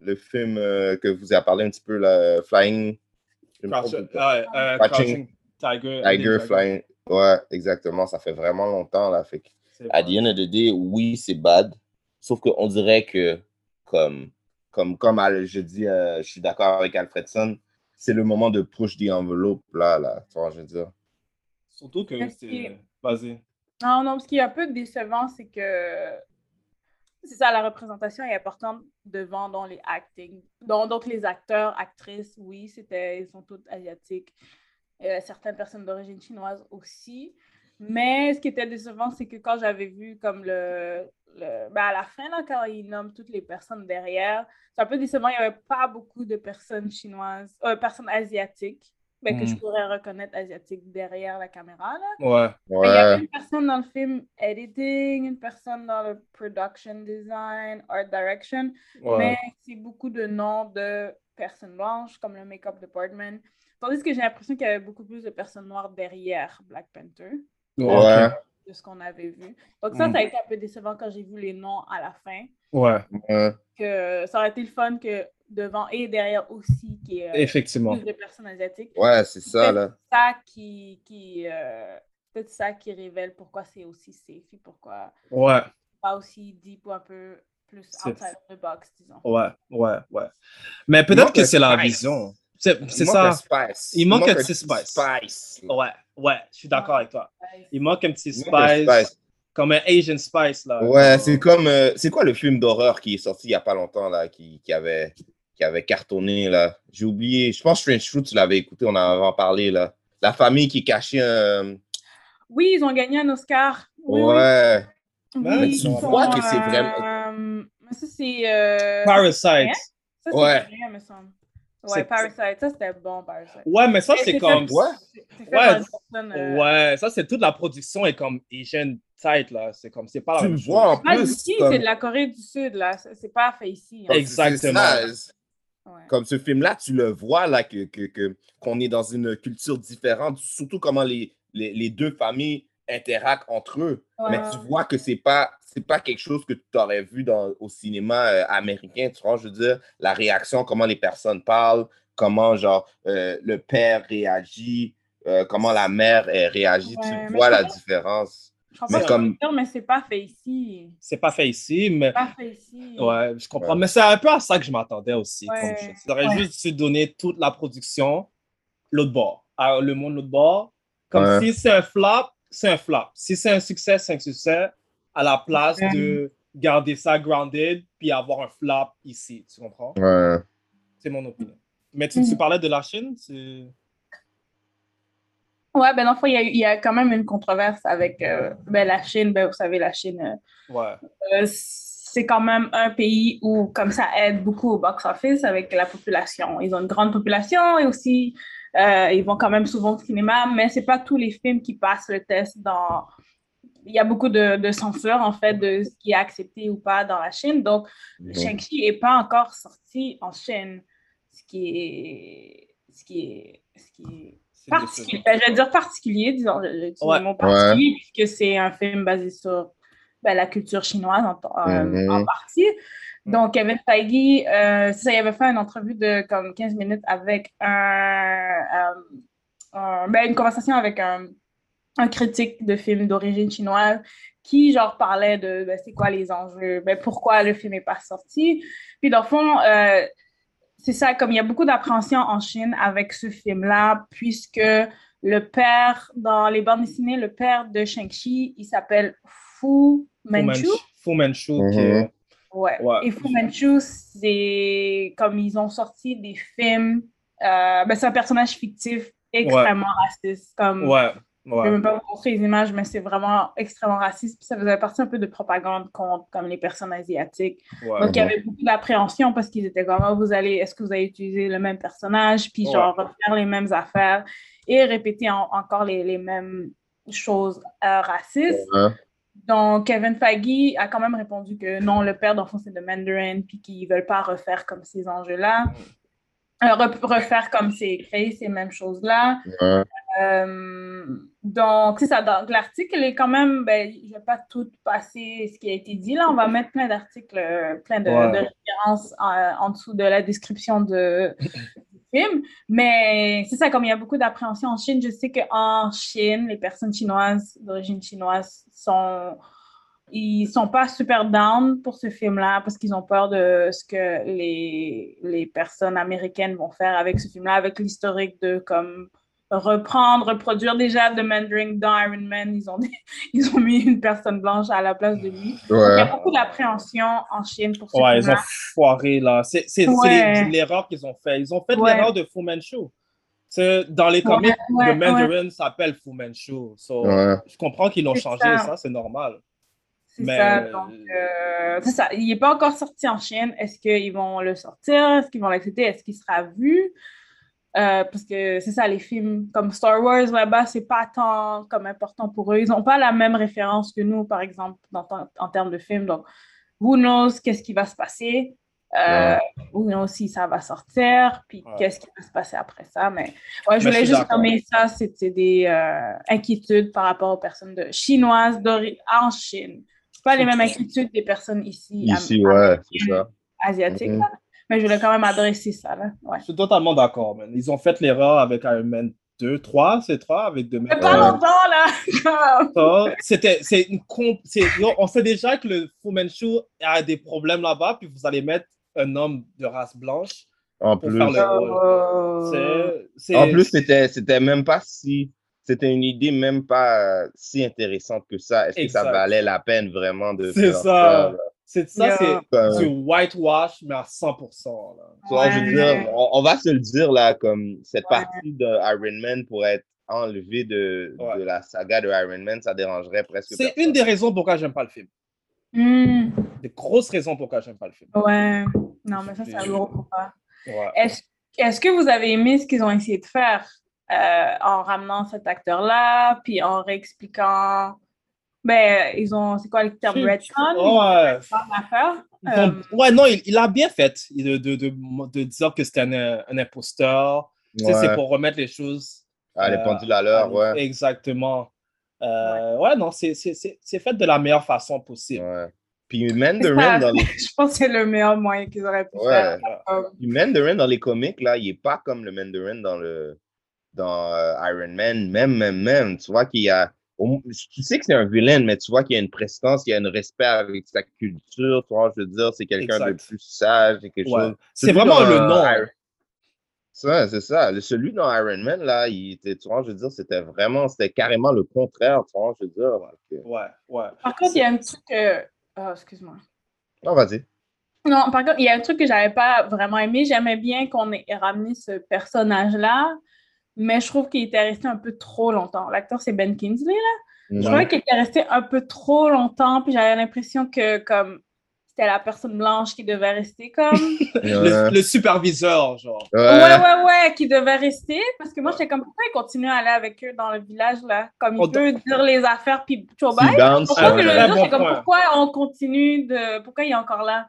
le film que vous avez parlé un petit peu, là, Flying? Crouch- Crouching Tiger. Tiger, Flying. Ouais, exactement. Ça fait vraiment longtemps. Là. Fait à the end of the day, oui, c'est bad. Sauf qu'on dirait que, comme, comme, comme je dis, je suis d'accord avec Alfredson, c'est le moment de push the envelope, là, là. Tu vois, je veux dire? Surtout que c'est. Vas-y. Non, non, ce qui est un peu décevant, c'est que c'est ça, la représentation est importante devant dans les acting. Donc, donc les acteurs, actrices, oui, c'était, ils sont tous asiatiques. Euh, certaines personnes d'origine chinoise aussi. Mais ce qui était décevant, c'est que quand j'avais vu comme le, le ben à la fin, là, quand ils nomment toutes les personnes derrière, c'est un peu décevant, il n'y avait pas beaucoup de personnes chinoises, euh, personnes asiatiques, ben, que je Mm. pourrais reconnaître asiatiques derrière la caméra. Là. Ouais. Il y avait une personne dans le film editing, une personne dans le production design, art direction, Ouais. mais c'est beaucoup de noms de personnes blanches, comme le make-up department. Tandis que j'ai l'impression qu'il y avait beaucoup plus de personnes noires derrière Black Panther, Ouais. de ce qu'on avait vu. Donc ça, Mm. ça a été un peu décevant quand j'ai vu les noms à la fin, Ouais. ouais. que ça aurait été le fun que devant et derrière aussi, qu'il y ait euh, Effectivement. plus de personnes asiatiques. Ouais, c'est ça, là. ça qui, qui euh, peut-être ça qui révèle pourquoi c'est aussi safe et pourquoi Ouais. pas aussi deep ou un peu plus outside of the box, disons. Ouais. Ouais. Ouais. Mais Il peut-être manque que c'est la spice. vision. C'est Il manque ça. un spice. Il manque un petit spice. spice. Ouais. Ouais. Je suis d'accord avec toi. Il manque un petit Il manque spice. spice. Comme un Asian spice, là. Ouais, c'est comme. euh, c'est quoi le film d'horreur qui est sorti il n'y a pas longtemps, là, qui, qui, avait, qui avait cartonné, là J'ai oublié. Je pense que Strange Fruit, tu l'avais écouté, on en avait parlé, là. La famille qui cachait un. Oui, ils ont gagné un Oscar. Oui, oui. Ouais. Oui, Mais tu ils vois sont, que c'est vraiment- euh, mais ça, c'est. euh, Parasite. Ça, c'est Ouais. coréen, me semble. Ouais, Parasite. Ça, c'était bon, Parasite. Ouais, mais ça, c'est fait- comme. Ouais. Fait Ouais. euh, Ouais, ça, c'est toute la production est comme Asian tight, là. C'est comme, c'est pas la Tu même le chose. vois en Pas plus. comme- c'est de la Corée du Sud, là. C'est pas fait ici. hein. Exactement. Ouais. Comme ce film-là, tu le vois, là, que, qu'on est dans une culture différente, surtout comment les, les, les deux familles interactent entre eux. Ouais, Mais tu vois que c'est pas c'est pas quelque chose que tu aurais vu dans, au cinéma euh, américain, tu vois, je veux dire, la réaction, comment les personnes parlent, comment genre euh, le père réagit, euh, comment la mère réagit, Ouais, tu vois la différence. Je comprends Mais comme- tu dire, mais c'est pas fait ici. C'est pas fait ici, mais. C'est pas fait ici. Ouais, je comprends. Ouais. Mais c'est un peu à ça que je m'attendais aussi. Ouais. Comme je, Ouais. juste dû donner toute la production l'autre bord. À le monde l'autre bord. Comme Ouais. si c'est un flop, c'est un flop. Si c'est un succès, c'est un succès. À la place Ouais. de garder ça grounded puis avoir un flop ici. Tu comprends? Ouais. C'est mon opinion. Mais tu, tu Mhm. parlais de la Chine? c'est- Ouais, ben, dans le fond, il y a, il y a quand même une controverse avec euh, ben, la Chine. Ben, vous savez, la Chine, euh, Ouais. euh, c'est quand même un pays où, comme ça, aide beaucoup au box-office avec la population. Ils ont une grande population et aussi, euh, ils vont quand même souvent au cinéma, mais c'est pas tous les films qui passent le test dans. Il y a beaucoup de, de censure, en fait, de ce qui est accepté ou pas dans la Chine. Donc, Mhm. Shang-Chi n'est pas encore sorti en Chine, ce qui est. Ce qui est. Ce qui est particulier. Ben, je vais dire particulier, disons, je- Ouais. le mot particulier, puisque c'est un film basé sur ben, la culture chinoise en, Mhm. en partie. Donc, Kevin Feige, euh, ça, il avait fait une entrevue de comme 15 minutes avec un, euh, un- ben, une conversation avec un, un critique de film d'origine chinoise qui, genre, parlait de ben, c'est quoi les enjeux, ben, pourquoi le film n'est pas sorti. Puis, dans le fond, euh, c'est ça, comme il y a beaucoup d'appréhension en Chine avec ce film-là, puisque le père, dans les bandes dessinées, le père de Shang-Chi, il s'appelle Fu Fu Manchu. Fu Manchu. Ouais. Ouais. Et Fu Manchu, c'est comme ils ont sorti des films, euh, ben, c'est un personnage fictif extrêmement raciste. Comme Ouais. Je ne vais même pas vous montrer les images, mais c'est vraiment extrêmement raciste. Puis ça faisait partie un peu de propagande contre comme les personnes asiatiques. Ouais. Donc, il y avait beaucoup d'appréhension parce qu'ils étaient comme, vous allez, est-ce que vous allez utiliser le même personnage, puis genre refaire les mêmes affaires et répéter en- encore les, les mêmes choses euh, racistes. Donc, Kevin Feige a quand même répondu que non, le père d'enfant, c'est de Mandarin, puis qu'ils ne veulent pas refaire comme ces enjeux-là. Euh, re- refaire comme c'est créé ces mêmes choses-là. Euh, donc, c'est ça. Donc, l'article est quand même, ben, je ne vais pas tout passer ce qui a été dit là. On va mettre plein d'articles, euh, plein de, Ouais. de références en, en dessous de la description de, du film. Mais c'est ça, comme il y a beaucoup d'appréhension en Chine, je sais qu'en Chine, les personnes chinoises d'origine chinoise sont. Ils sont pas super down pour ce film-là parce qu'ils ont peur de ce que les, les personnes américaines vont faire avec ce film-là, avec l'historique de comme reprendre, reproduire déjà The Mandarin dans Iron Man. Ils ont, ils ont mis une personne blanche à la place de lui. Donc, il y a beaucoup d'appréhension en Chine pour ce Ouais, ils ont foiré là. C'est c'est- c'est Ouais. l'erreur qu'ils ont fait. Ils ont fait Ouais. l'erreur de Fu Manchu. C'est- Dans les comics, ouais, le Mandarin s'appelle Fu Manchu. So, Ouais. Je comprends qu'ils l'ont changé, ça. ça, c'est normal. C'est Mais- ça. Donc, euh, c'est ça. Il n'est pas encore sorti en Chine. Est-ce qu'ils vont le sortir? Est-ce qu'ils vont l'accepter? Est-ce qu'il sera vu? Euh, parce que c'est ça, les films comme Star Wars là-bas, c'est pas tant comme important pour eux. Ils n'ont pas la même référence que nous, par exemple, dans, en termes de films. Donc, who knows qu'est-ce qui va se passer? Euh, Who knows si ça va sortir? Puis Ouais. qu'est-ce qui va se passer après ça? Mais ouais, je voulais juste nommer ça. C'était des euh, inquiétudes par rapport aux personnes de, chinoises en Chine. Pas les mêmes inquiétudes des personnes ici, Ici, ouais, c'est ça. asiatiques. Là. Mais je voulais quand même adresser ça. Là. Ouais. Je suis totalement d'accord, man. Ils ont fait l'erreur avec Iron Man 2, 3, c'est 3 avec deux Mais pas longtemps, là! C'était, c'est une comp- on sait déjà que le Fu Manchu a des problèmes là-bas, puis vous allez mettre un homme de race blanche En pour plus, faire le rôle. C'est- c'est- en plus, c'était, c'était même pas si, c'était une idée même pas euh, si intéressante que ça. Est-ce que ça valait la peine vraiment de c'est faire ça. C'est ça, Yeah. c'est Comme- du whitewash, mais à 100%. Là. Tu vois, je veux Ouais. dire, on, on va se le dire là, comme cette Ouais. partie de Iron Man pourrait être enlevée de, Ouais. de la saga de Iron Man, ça dérangerait presque C'est une des raisons pourquoi j'aime pas le film. Hmm. Des grosses raisons pourquoi j'aime pas le film. Ouais. Non, mais ça, c'est un gros pourquoi. Ouais. Est-ce est-ce que vous avez aimé ce qu'ils ont essayé de faire euh, en ramenant cet acteur-là, puis en réexpliquant. Ben, ils ont. C'est quoi le terme? Si, Redcon? Ils ont- ouais, non, il, il a bien fait de, de, de, de dire que c'était un, un imposteur. Tu sais, Ouais. C'est pour remettre les choses. Ah, les euh, pendules à l'heure, ouais. Exactement. Euh, ouais. non, c'est c'est- c'est- c'est fait de la meilleure façon possible. ouais. Puis Mandarin dans les, Je pense que c'est le meilleur moyen qu'ils auraient pu Ouais. faire. Euh, puis Mandarin dans les comics, là, il est pas comme le Mandarin dans le dans euh, Iron Man, même, même, même. Tu vois qu'il y a. Tu sais que c'est un vilain, mais tu vois qu'il y a une prestance, il y a un respect avec sa culture. Tu vois, je veux dire, c'est quelqu'un de plus sage et quelque Ouais. chose. C'est vraiment dans, le nom. Iron- Ça, c'est ça. Le- celui dans Iron Man, là, il était, tu vois, je veux dire, c'était vraiment, c'était carrément le contraire, tu vois, je veux dire. donc, euh, Ouais, ouais. Par contre, il y a un truc. que- ah, excuse-moi. Non, vas-y. Non, par contre, il y a un truc que j'avais pas vraiment aimé. J'aimais bien qu'on ait ramené ce personnage-là, mais je trouve qu'il était resté un peu trop longtemps. L'acteur, c'est Ben Kingsley, là. Je trouvais qu'il était resté un peu trop longtemps, puis j'avais l'impression que, comme, c'était la personne blanche qui devait rester, comme. Le, le superviseur, genre. Ouais. Ouais, ouais, ouais, qui devait rester. Parce que moi, j'étais comme, pourquoi il continue à aller avec eux dans le village, là? Comme il On- peut dire les affaires, puis bounce, Pourquoi que dire, bon c'est comme pourquoi on continue de. Pourquoi il est encore là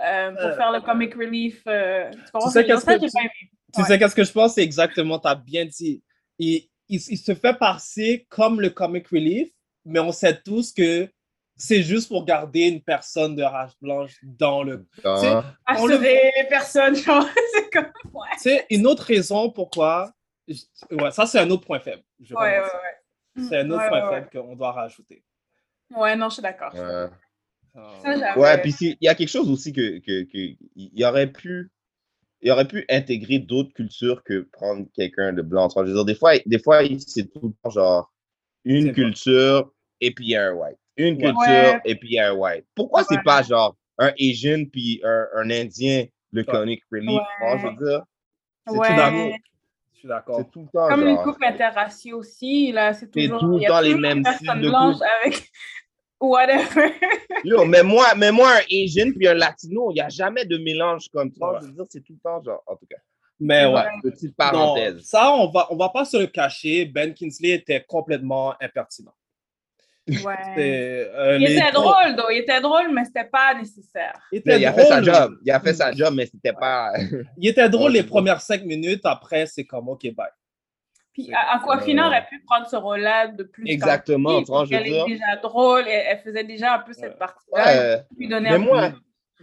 euh, pour Euh, faire le comic relief euh, Tu comprends Tu ce sais que je veux qu'est-ce dire? Ça, que- j'ai pas aimé. Tu Ouais. sais qu'est-ce que je pense? C'est exactement, tu as bien dit. Il, il, il se fait passer comme le comic relief, mais on sait tous que c'est juste pour garder une personne de race blanche dans le. Dans- Tu sais, on le- Assurer les personnes, genre, c'est comme. Ouais, tu sais, une autre raison pourquoi. je- Ouais, ça, c'est un autre point faible. je ouais, ouais. ouais. C'est un autre Ouais, point ouais, faible qu'on doit rajouter. Ouais, non, je suis d'accord. Ouais. Ça, j'avais- Ouais, puis il y a quelque chose aussi que, que, que il y aurait pu il aurait pu intégrer d'autres cultures que prendre quelqu'un de blanc. Je veux dire, des fois, des fois c'est tout le temps genre une culture et puis il y a un white. Une culture Ouais. et puis il y a un white. Pourquoi Ouais. c'est pas genre un Asian puis un, un Indien, le Ouais. relief? Vois, Je veux dire, c'est tout d'amour. Je suis d'accord. C'est tout le temps, Comme une genre. couple interraciaux aussi, là, c'est toujours... tout il y a temps les toujours mêmes une types personne de blanche couple. avec whatever. Yo, mais moi, mais moi, un Asian puis un Latino, il n'y a jamais de mélange comme ça. Ouais. Je veux dire, c'est tout le temps, genre, en tout cas. Mais ouais. Petite Non, parenthèse. ça, on va, on va pas se le cacher. Ben Kingsley était complètement impertinent. Ouais. Euh, Il était trois- drôle, donc. Il était drôle, mais c'était pas nécessaire. Il Mais était il a fait sa drôle. job. Il a fait sa job, mais c'était pas. Il était drôle les premières cinq minutes. Après, c'est comme OK, bye. Puis Aquafina euh, aurait pu prendre ce rôle-là de plus. Exactement, tu vois, fille, je veux Elle dire. est déjà drôle, elle, elle faisait déjà un peu cette Ouais. partie-là. Ouais. Lui donner Mais un moi,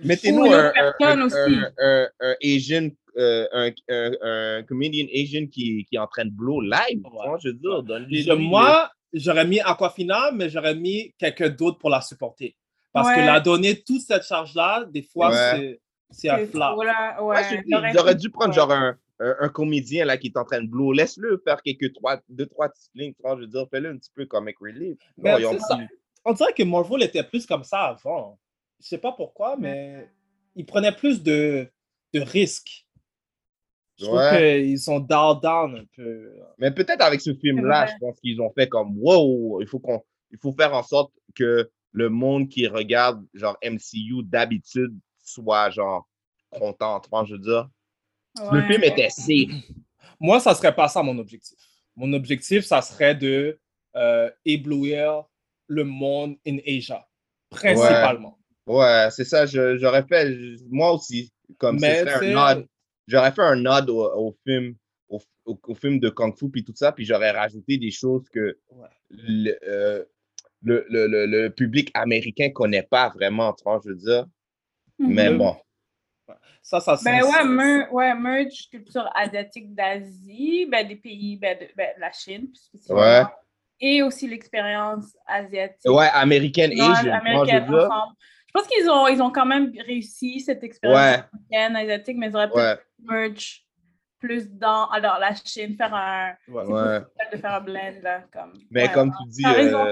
mettez-nous un, un, un, un, un, un Asian, euh, un, un, un comedian Asian qui, qui est en train de blow live. tu vois, je veux dire, Je- moi, j'aurais mis Aquafina, mais j'aurais mis quelqu'un d'autre pour la supporter. Parce que Ouais. la donner toute cette charge-là, des fois, Ouais. c'est- c'est un là, Ouais, ouais. je te dis, J'aurais dû prendre ouais. genre un, un, un comédien là, qui est en train de blow. Laisse-le faire quelques trois, deux, trois petites lignes. vois, Je veux dire, fais-le un petit peu comic relief. Mais Non, ils ont c'est ça. On dirait que Marvel était plus comme ça avant. Je sais pas pourquoi, mais ils prenaient plus de, de risques. Je trouve qu'ils sont down down un peu. Mais peut-être avec ce film-là, je pense qu'ils ont fait comme wow, il faut qu'on il faut faire en sorte que le monde qui regarde genre MCU d'habitude soit genre content, je veux dire. Le film était safe. Moi, ça serait pas ça mon objectif. Mon objectif, ça serait de euh, éblouir le monde in Asia, principalement. Ouais, c'est ça, j'aurais fait, moi aussi, comme Mais c'est- un nod. J'aurais fait un nod au, au film, au, au- au film de Kung Fu puis tout ça, puis j'aurais rajouté des choses que Ouais. le, euh, le, le, le, le public américain connaît pas vraiment, tu vois, je veux dire? Mais Mhm. bon. Ça, ça Ben ouais, mer ouais, merge culture asiatique d'Asie, ben des pays, ben de, ben la Chine. Ouais. Et aussi l'expérience asiatique. Ouais, américaine dire. ensemble. Je pense qu'ils ont, ils ont quand même réussi cette expérience Ouais. américaine, asiatique, mais ils auraient Ouais. peut-être merge plus dans alors, la Chine, faire un. De faire un blend, là. Comme, Mais comme tu dis, euh, raison.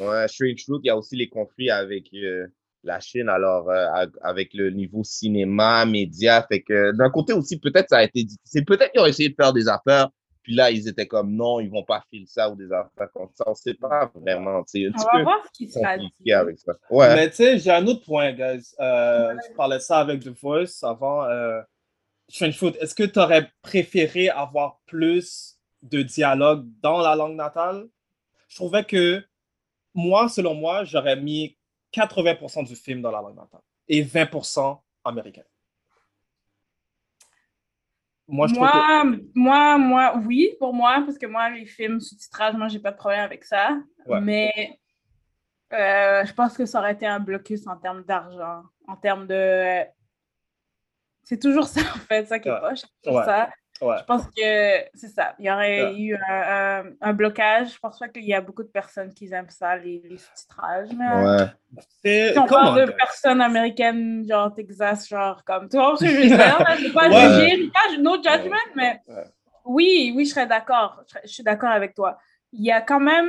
ouais, Strange Fruit, il y a aussi les conflits avec euh, la Chine, alors euh, avec le niveau cinéma, médias. Fait que d'un côté aussi, peut-être ça a été difficile. Peut-être qu'ils ont essayé de faire des affaires, puis là, ils étaient comme non, ils vont pas filer ça ou des affaires comme ça. On sait pas vraiment. Un On petit va peu voir ce qui sera dit. avec ça. Ouais. Mais tu sais, j'ai un autre point, guys. Euh, Je parlais de ça avec The Voice avant. Euh, Fruit, est-ce que tu aurais préféré avoir plus de dialogue dans la langue natale? Je trouvais que moi, selon moi, j'aurais mis 80% du film dans la langue natale et 20% américain. Moi, je trouve que... Moi, moi, moi, oui, pour moi, parce que moi, les films sous-titrage, moi, j'ai pas de problème avec ça. Ouais. Mais euh, je pense que ça aurait été un blocus en termes d'argent, en termes de. C'est toujours ça, en fait, ça qui est Ouais. poche. Ouais. ça. Ouais. Je pense que c'est ça. Il y aurait Ouais. eu un, un- un blocage. Je pense pas qu'il y a beaucoup de personnes qui aiment ça, les, les sous-titrages. mais- Ouais. C'est... si on parle de personnes américaines, genre Texas, genre comme. Tu vois ce que je veux dire? Je veux pas Ouais. juger, pas- no judgment, mais Ouais. oui, oui, je serais d'accord. Je, serais- je suis d'accord avec toi. Il y a quand même.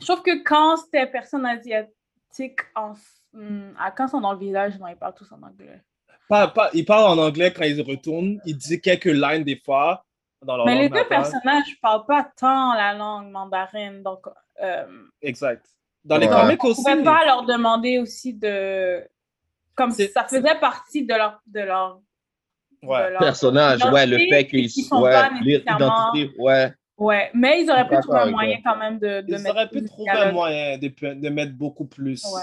Je trouve que quand c'était personnes asiatiques, en... hmm, à quand ils sont dans le village, non, ils parlent tous en anglais. Pas, pas, il parle en anglais quand il retourne. Il dit quelques lignes des fois dans leur mais les deux natale. personnages ne parlent pas tant la langue mandarine, donc. euh, Exact. Dans les Ouais. comics on aussi. pouvait pas leur demander aussi de. Comme ça faisait partie de leur. De leur Ouais. de leur Personnage, ouais, le fait qu'ils pas l'identité, ouais. Ouais, mais ils auraient pu trouver un moyen quand même de, de Ils mettre auraient pu trouver un moyen de, de mettre beaucoup plus. Ouais.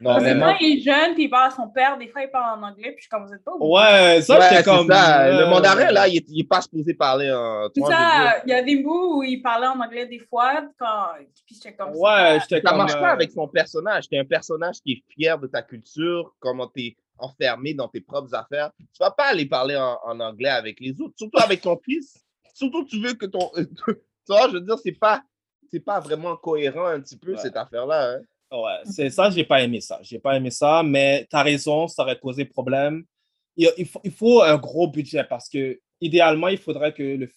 Non, Parce mais que moi- quand il est jeune, puis il parle à son père, des fois il parle en anglais, puis je suis comme vous êtes pas obligés. Ouais, ça, Ouais, j'étais c'est comme. ça. euh, Le mandarin, là, il est, il est pas supposé parler en. C'est veux ça, il y a des bouts où il parlait en anglais des fois, quand... puis j'étais comme Ouais, j'étais Ça comme. marche pas euh, avec son personnage. T'es un personnage qui est fier de ta culture, comment t'es enfermé dans tes propres affaires. Tu vas pas aller parler en, en anglais avec les autres, surtout avec ton fils. Surtout, tu veux que ton. tu vois, je veux dire, c'est pas, c'est pas vraiment cohérent un petit peu, Ouais. cette affaire-là. hein. Ouais, c'est ça, j'ai pas aimé ça. J'ai pas aimé ça, mais tu as raison, ça aurait posé problème. Il, il faut, il faut un gros budget parce que idéalement, il faudrait que le.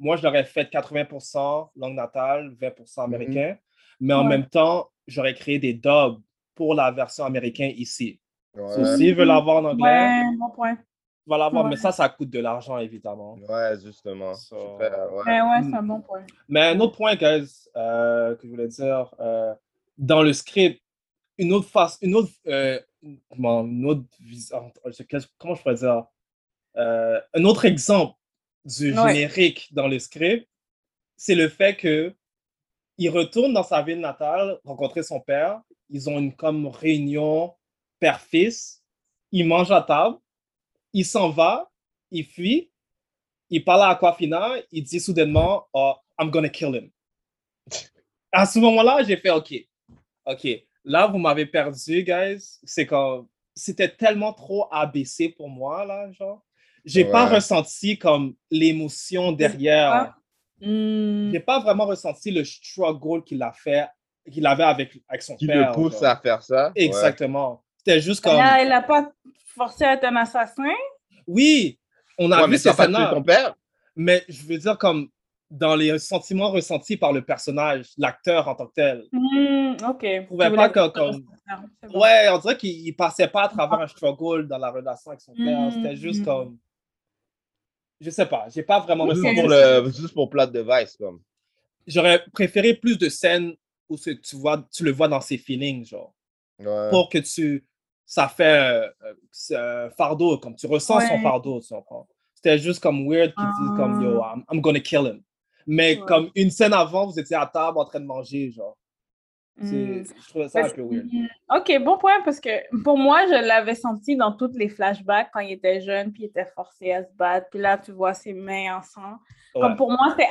Moi, je l'aurais fait 80% langue natale, 20% américain, mais en Ouais. même temps, j'aurais créé des dubs pour la version américaine ici. Ouais. So, s'ils veulent l'avoir en anglais, Ouais, bon point. Va l'avoir, Ouais. mais ça, ça coûte de l'argent, évidemment. Ouais, justement. So- ouais. Mais ouais, c'est un bon point. Mais un autre point, guys, euh, que je voulais dire, euh, dans le script, une autre face, une autre, euh, comment, une autre comment je pourrais dire, Euh, un autre exemple du Ouais. générique dans le script, c'est le fait que il retourne dans sa ville natale rencontrer son père. Ils ont une comme réunion père-fils. Il mange à table. Il s'en va. Il fuit. Il parle à Aquafina. Il dit soudainement, oh, I'm gonna kill him. À ce moment-là, j'ai fait OK. OK. Là, vous m'avez perdu, guys. C'est comme. C'était tellement trop ABC pour moi, là, genre. J'ai pas Ouais. ressenti comme l'émotion derrière. Hmm. J'ai pas vraiment ressenti le struggle qu'il a fait, qu'il avait avec, avec son Qui père. le pousse genre. à faire ça. ouais. C'était juste comme. Elle a- Elle a pas forcé à être un assassin? Oui, on a Ouais, vu tué scènes-là. ton père. Mais je veux dire, comme dans les sentiments ressentis par le personnage, l'acteur en tant que tel. Hmm, ok. Je trouvais Tu pas que comme. Bon. Ouais, on dirait qu'il il passait pas à travers un struggle dans la relation avec son père. Mm, C'était juste mm. comme. Je sais pas, j'ai pas vraiment Oui, Juste pour, le, juste pour plot device, comme. J'aurais préféré plus de scènes où tu, vois, tu le vois dans ses feelings, genre. Ouais. Pour que tu. Ça fait euh, euh, un fardeau, comme tu ressens son fardeau, tu comprends? C'était juste comme weird qu'ils disent comme yo, I'm, I'm gonna kill him. Mais Ouais. comme une scène avant, vous étiez à table en train de manger, genre. Hmm. Je trouvais ça un peu weird. Ok, bon point, parce que pour moi, je l'avais senti dans tous les flashbacks quand il était jeune, puis il était forcé à se battre. Puis là, tu vois ses mains en sang. Ouais. Comme pour moi, c'est.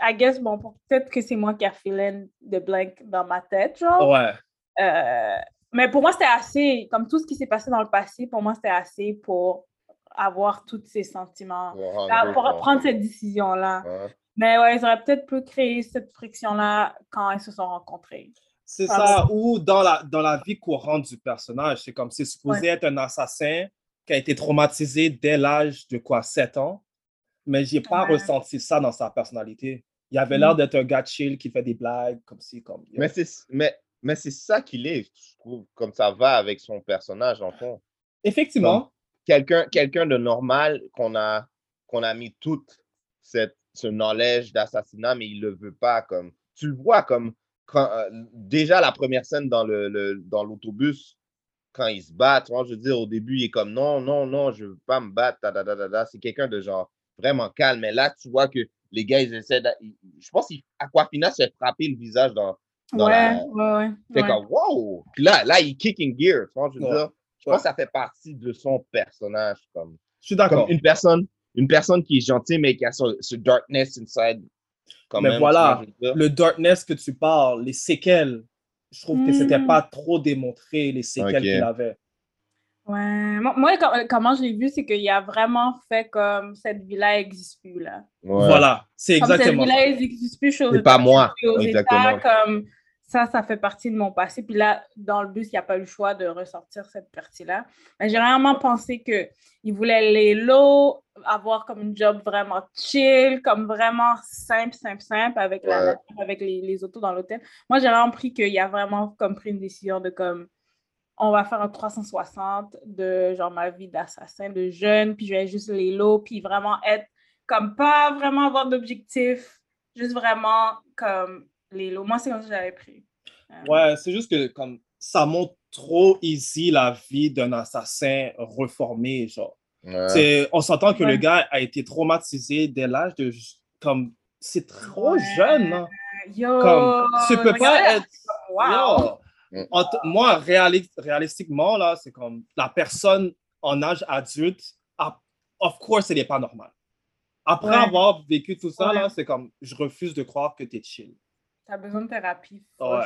I guess, bon, peut-être que c'est moi qui a feeling de blank dans ma tête, genre. Ouais. Euh, mais pour moi, c'était assez. Comme tout ce qui s'est passé dans le passé, pour moi, c'était assez pour avoir tous ces sentiments. Pour Là, prendre cette décision-là. Ouais. Mais ouais, ils auraient peut-être pu créer cette friction-là quand ils se sont rencontrés. C'est ça, ou dans la, dans la vie courante du personnage, c'est comme c'est supposé être un assassin qui a été traumatisé dès l'âge de quoi, 7 ans, mais j'ai pas Ouais. ressenti ça dans sa personnalité. Il avait Mm. l'air d'être un gars chill qui fait des blagues, comme si, comme. Mais c'est mais, mais c'est ça qu'il est, je trouve, comme ça va avec son personnage, en fond. Effectivement, Quelqu'un quelqu'un de normal qu'on a, qu'on a mis toute cette, ce knowledge d'assassinat, mais il le veut pas. Comme, tu le vois comme quand, euh, déjà la première scène dans le, le- dans l'autobus, quand ils se battent, moi, je veux dire, au début, il est comme non, non, non, je veux pas me battre. C'est quelqu'un de genre vraiment calme. Mais là, tu vois que les gars, ils essaient. Je pense qu'Aquafina s'est frappé le visage dans. Dans Ouais, la- ouais, ouais. Fait ouais. comme, wow! Puis là, là, il kick in gear. Tu vois, je veux Ouais. dire, je Ouais. pense que ça fait partie de son personnage. Comme, je suis d'accord. une personne, une personne qui est gentille, mais qui a ce, ce darkness inside. Quand Mais même, voilà, vois. Le darkness que tu parles, les séquelles, je trouve que c'était Mm. pas trop démontré, les séquelles qu'il avait. Ouais. Moi, moi, com- comment je l'ai vu, c'est qu'il a vraiment fait comme cette vie-là n'existe plus, là. Ouais. Voilà, c'est Comme cette exactement ça. vie-là n'existe plus, C'est pas moi, exactement. États, comme ça, ça fait partie de mon passé. Puis là, dans le bus, il n'y a pas eu le choix de ressortir cette partie-là. Mais j'ai vraiment pensé qu'il voulait les lots, avoir comme une job vraiment chill, comme vraiment simple, simple, simple, avec, la Ouais. avec les, les autos dans l'hôtel. Moi, j'ai vraiment pris qu'il a vraiment comme pris une décision de comme on va faire un 360 de genre ma vie d'assassin, de jeune, puis je vais juste les lots, puis vraiment être comme pas vraiment avoir d'objectif, juste vraiment comme les lots. Moi, c'est comme ça que j'avais pris. Euh, Ouais, c'est juste que comme ça montre trop easy la vie d'un assassin reformé, genre. Ouais. C'est- On s'entend que Ouais. le gars a été traumatisé dès l'âge de comme c'est trop Ouais. jeune, hein. Yo! Comme tu peux pas être Wow! Yo. Mm. En t- moi réali- réalistiquement là, c'est comme la personne en âge adulte, a- of course, elle n'est pas normale. Après Ouais. avoir vécu tout ça Ouais. là, c'est comme je refuse de croire que tu es chill. T'as besoin de thérapie. Ouais.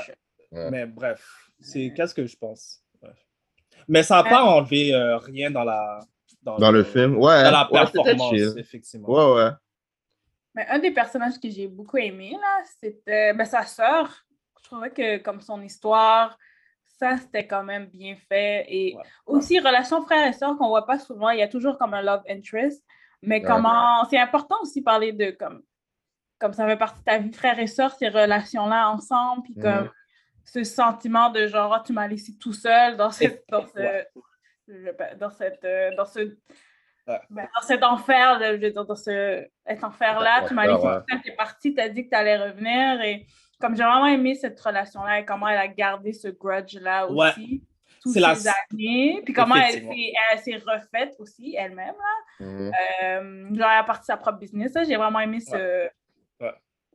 Ouais. Mais bref, c'est qu'est-ce que je pense? Ouais. Mais ça n'a pas enlevé euh, rien dans la Dans le film, ouais. dans la performance, effectivement. Ouais, ouais. Mais un des personnages que j'ai beaucoup aimé, là, c'était ben, sa sœur. Je trouvais que, comme son histoire, ça, c'était quand même bien fait. Et Ouais. aussi, relation frère et sœur qu'on voit pas souvent, il y a toujours comme un love interest. Mais Ouais. comment... C'est important aussi de parler de, comme, comme ça fait partie de ta vie, frère et sœur, ces relations-là ensemble, puis comme Mhm. ce sentiment de genre, Ah, tu m'as laissé tout seul dans cette... Dans ce, dans cette... euh, dans ce Ben, dans cet enfer, je veux dire, dans ce, cet enfer-là, tu m'as laissé Ouais. quand t'es parti, t'as dit que t'allais revenir et comme j'ai vraiment aimé cette relation-là et comment elle a gardé ce grudge-là aussi. Toutes la- ces années. Puis comment elle s'est, refaite aussi elle-même. là. Mhm. Euh, genre, elle a parti sa propre business. J'ai vraiment aimé ce.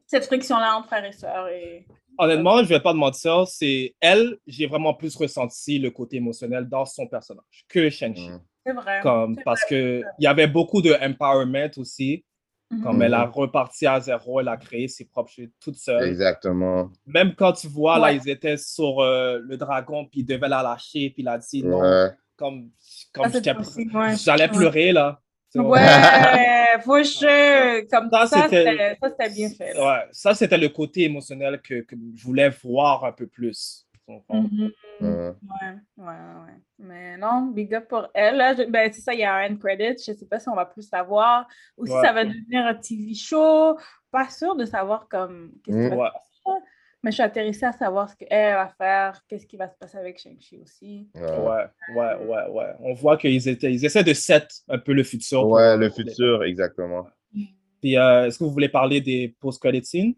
Cette friction-là entre frères et sœurs. Et... Honnêtement, je vais pas te mentir, c'est elle, j'ai vraiment plus ressenti le côté émotionnel dans son personnage que Shang-Chi. Mhm. C'est vrai. Comme, parce vrai. que il y avait beaucoup de empowerment aussi. Mhm. Comme elle a reparti à zéro, elle a créé ses propres choses toute seule. Exactement. Même quand tu vois, là, ils étaient sur euh, le dragon, puis ils devaient la lâcher, puis il a dit non. Ouais. Comme, comme ouais. j'allais Ouais. pleurer, là. Ouais, sure. Comme Ça, ça, c'était- c'était ça, c'était bien fait. Ouais, ça, c'était le côté émotionnel que, que je voulais voir un peu plus. Mhm. Mhm. Ouais, ouais, ouais. Mais non, big up pour elle. Là, je- ben, c'est ça, il y a un end credit. Je sais pas si on va plus savoir. Ou si Ouais. ça va devenir un TV show. Pas sûr de savoir comme qu'est-ce Mm. Mais je suis intéressée à savoir ce qu'elle va faire, qu'est-ce qui va se passer avec Shang-Chi aussi. Ouais. Ouais, ouais, ouais, ouais. On voit qu'ils étaient, ils essaient de set un peu le futur. Ouais, le les- futur, exactement. Puis, euh, est-ce que vous voulez parler des post-credit scenes?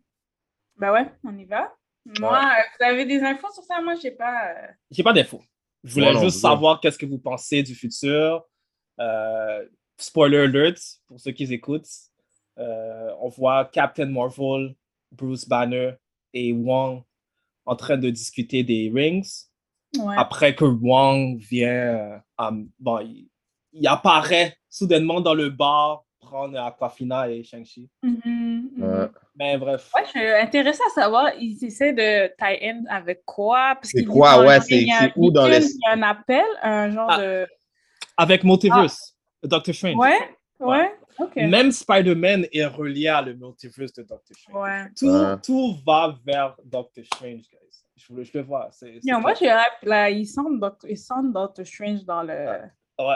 Ben ouais, on y va. Moi, euh, vous avez des infos sur ça? Moi, je sais pas. euh, J'ai pas d'infos. Je voulais non juste savoir qu'est-ce que vous pensez du futur. Euh, spoiler alert pour ceux qui écoutent. Euh, on voit Captain Marvel, Bruce Banner et Wong en train de discuter des rings. Ouais. Après que Wong vient, euh, am- bon, il, il apparaît soudainement dans le bar prendre Aquafina et Shang-Chi. Mhm, mhm. Ouais. Mais bref. Ouais, je suis intéressée à savoir, ils essaient de tie-in avec quoi? C'est quoi, ouais, c'est- où dans les- Il y a un appel, un genre Ah, de. Avec Multiverse, Doctor Strange. Ouais, ouais, Même Spider-Man est relié à le multiverse de Doctor Strange. Ouais. Tout, Ouais. tout va vers Doctor Strange, guys. Je, le- je le vois. c'est- moi, j'ai là, ils sentent Doctor, ils sentent Doctor Strange dans le. Ouais.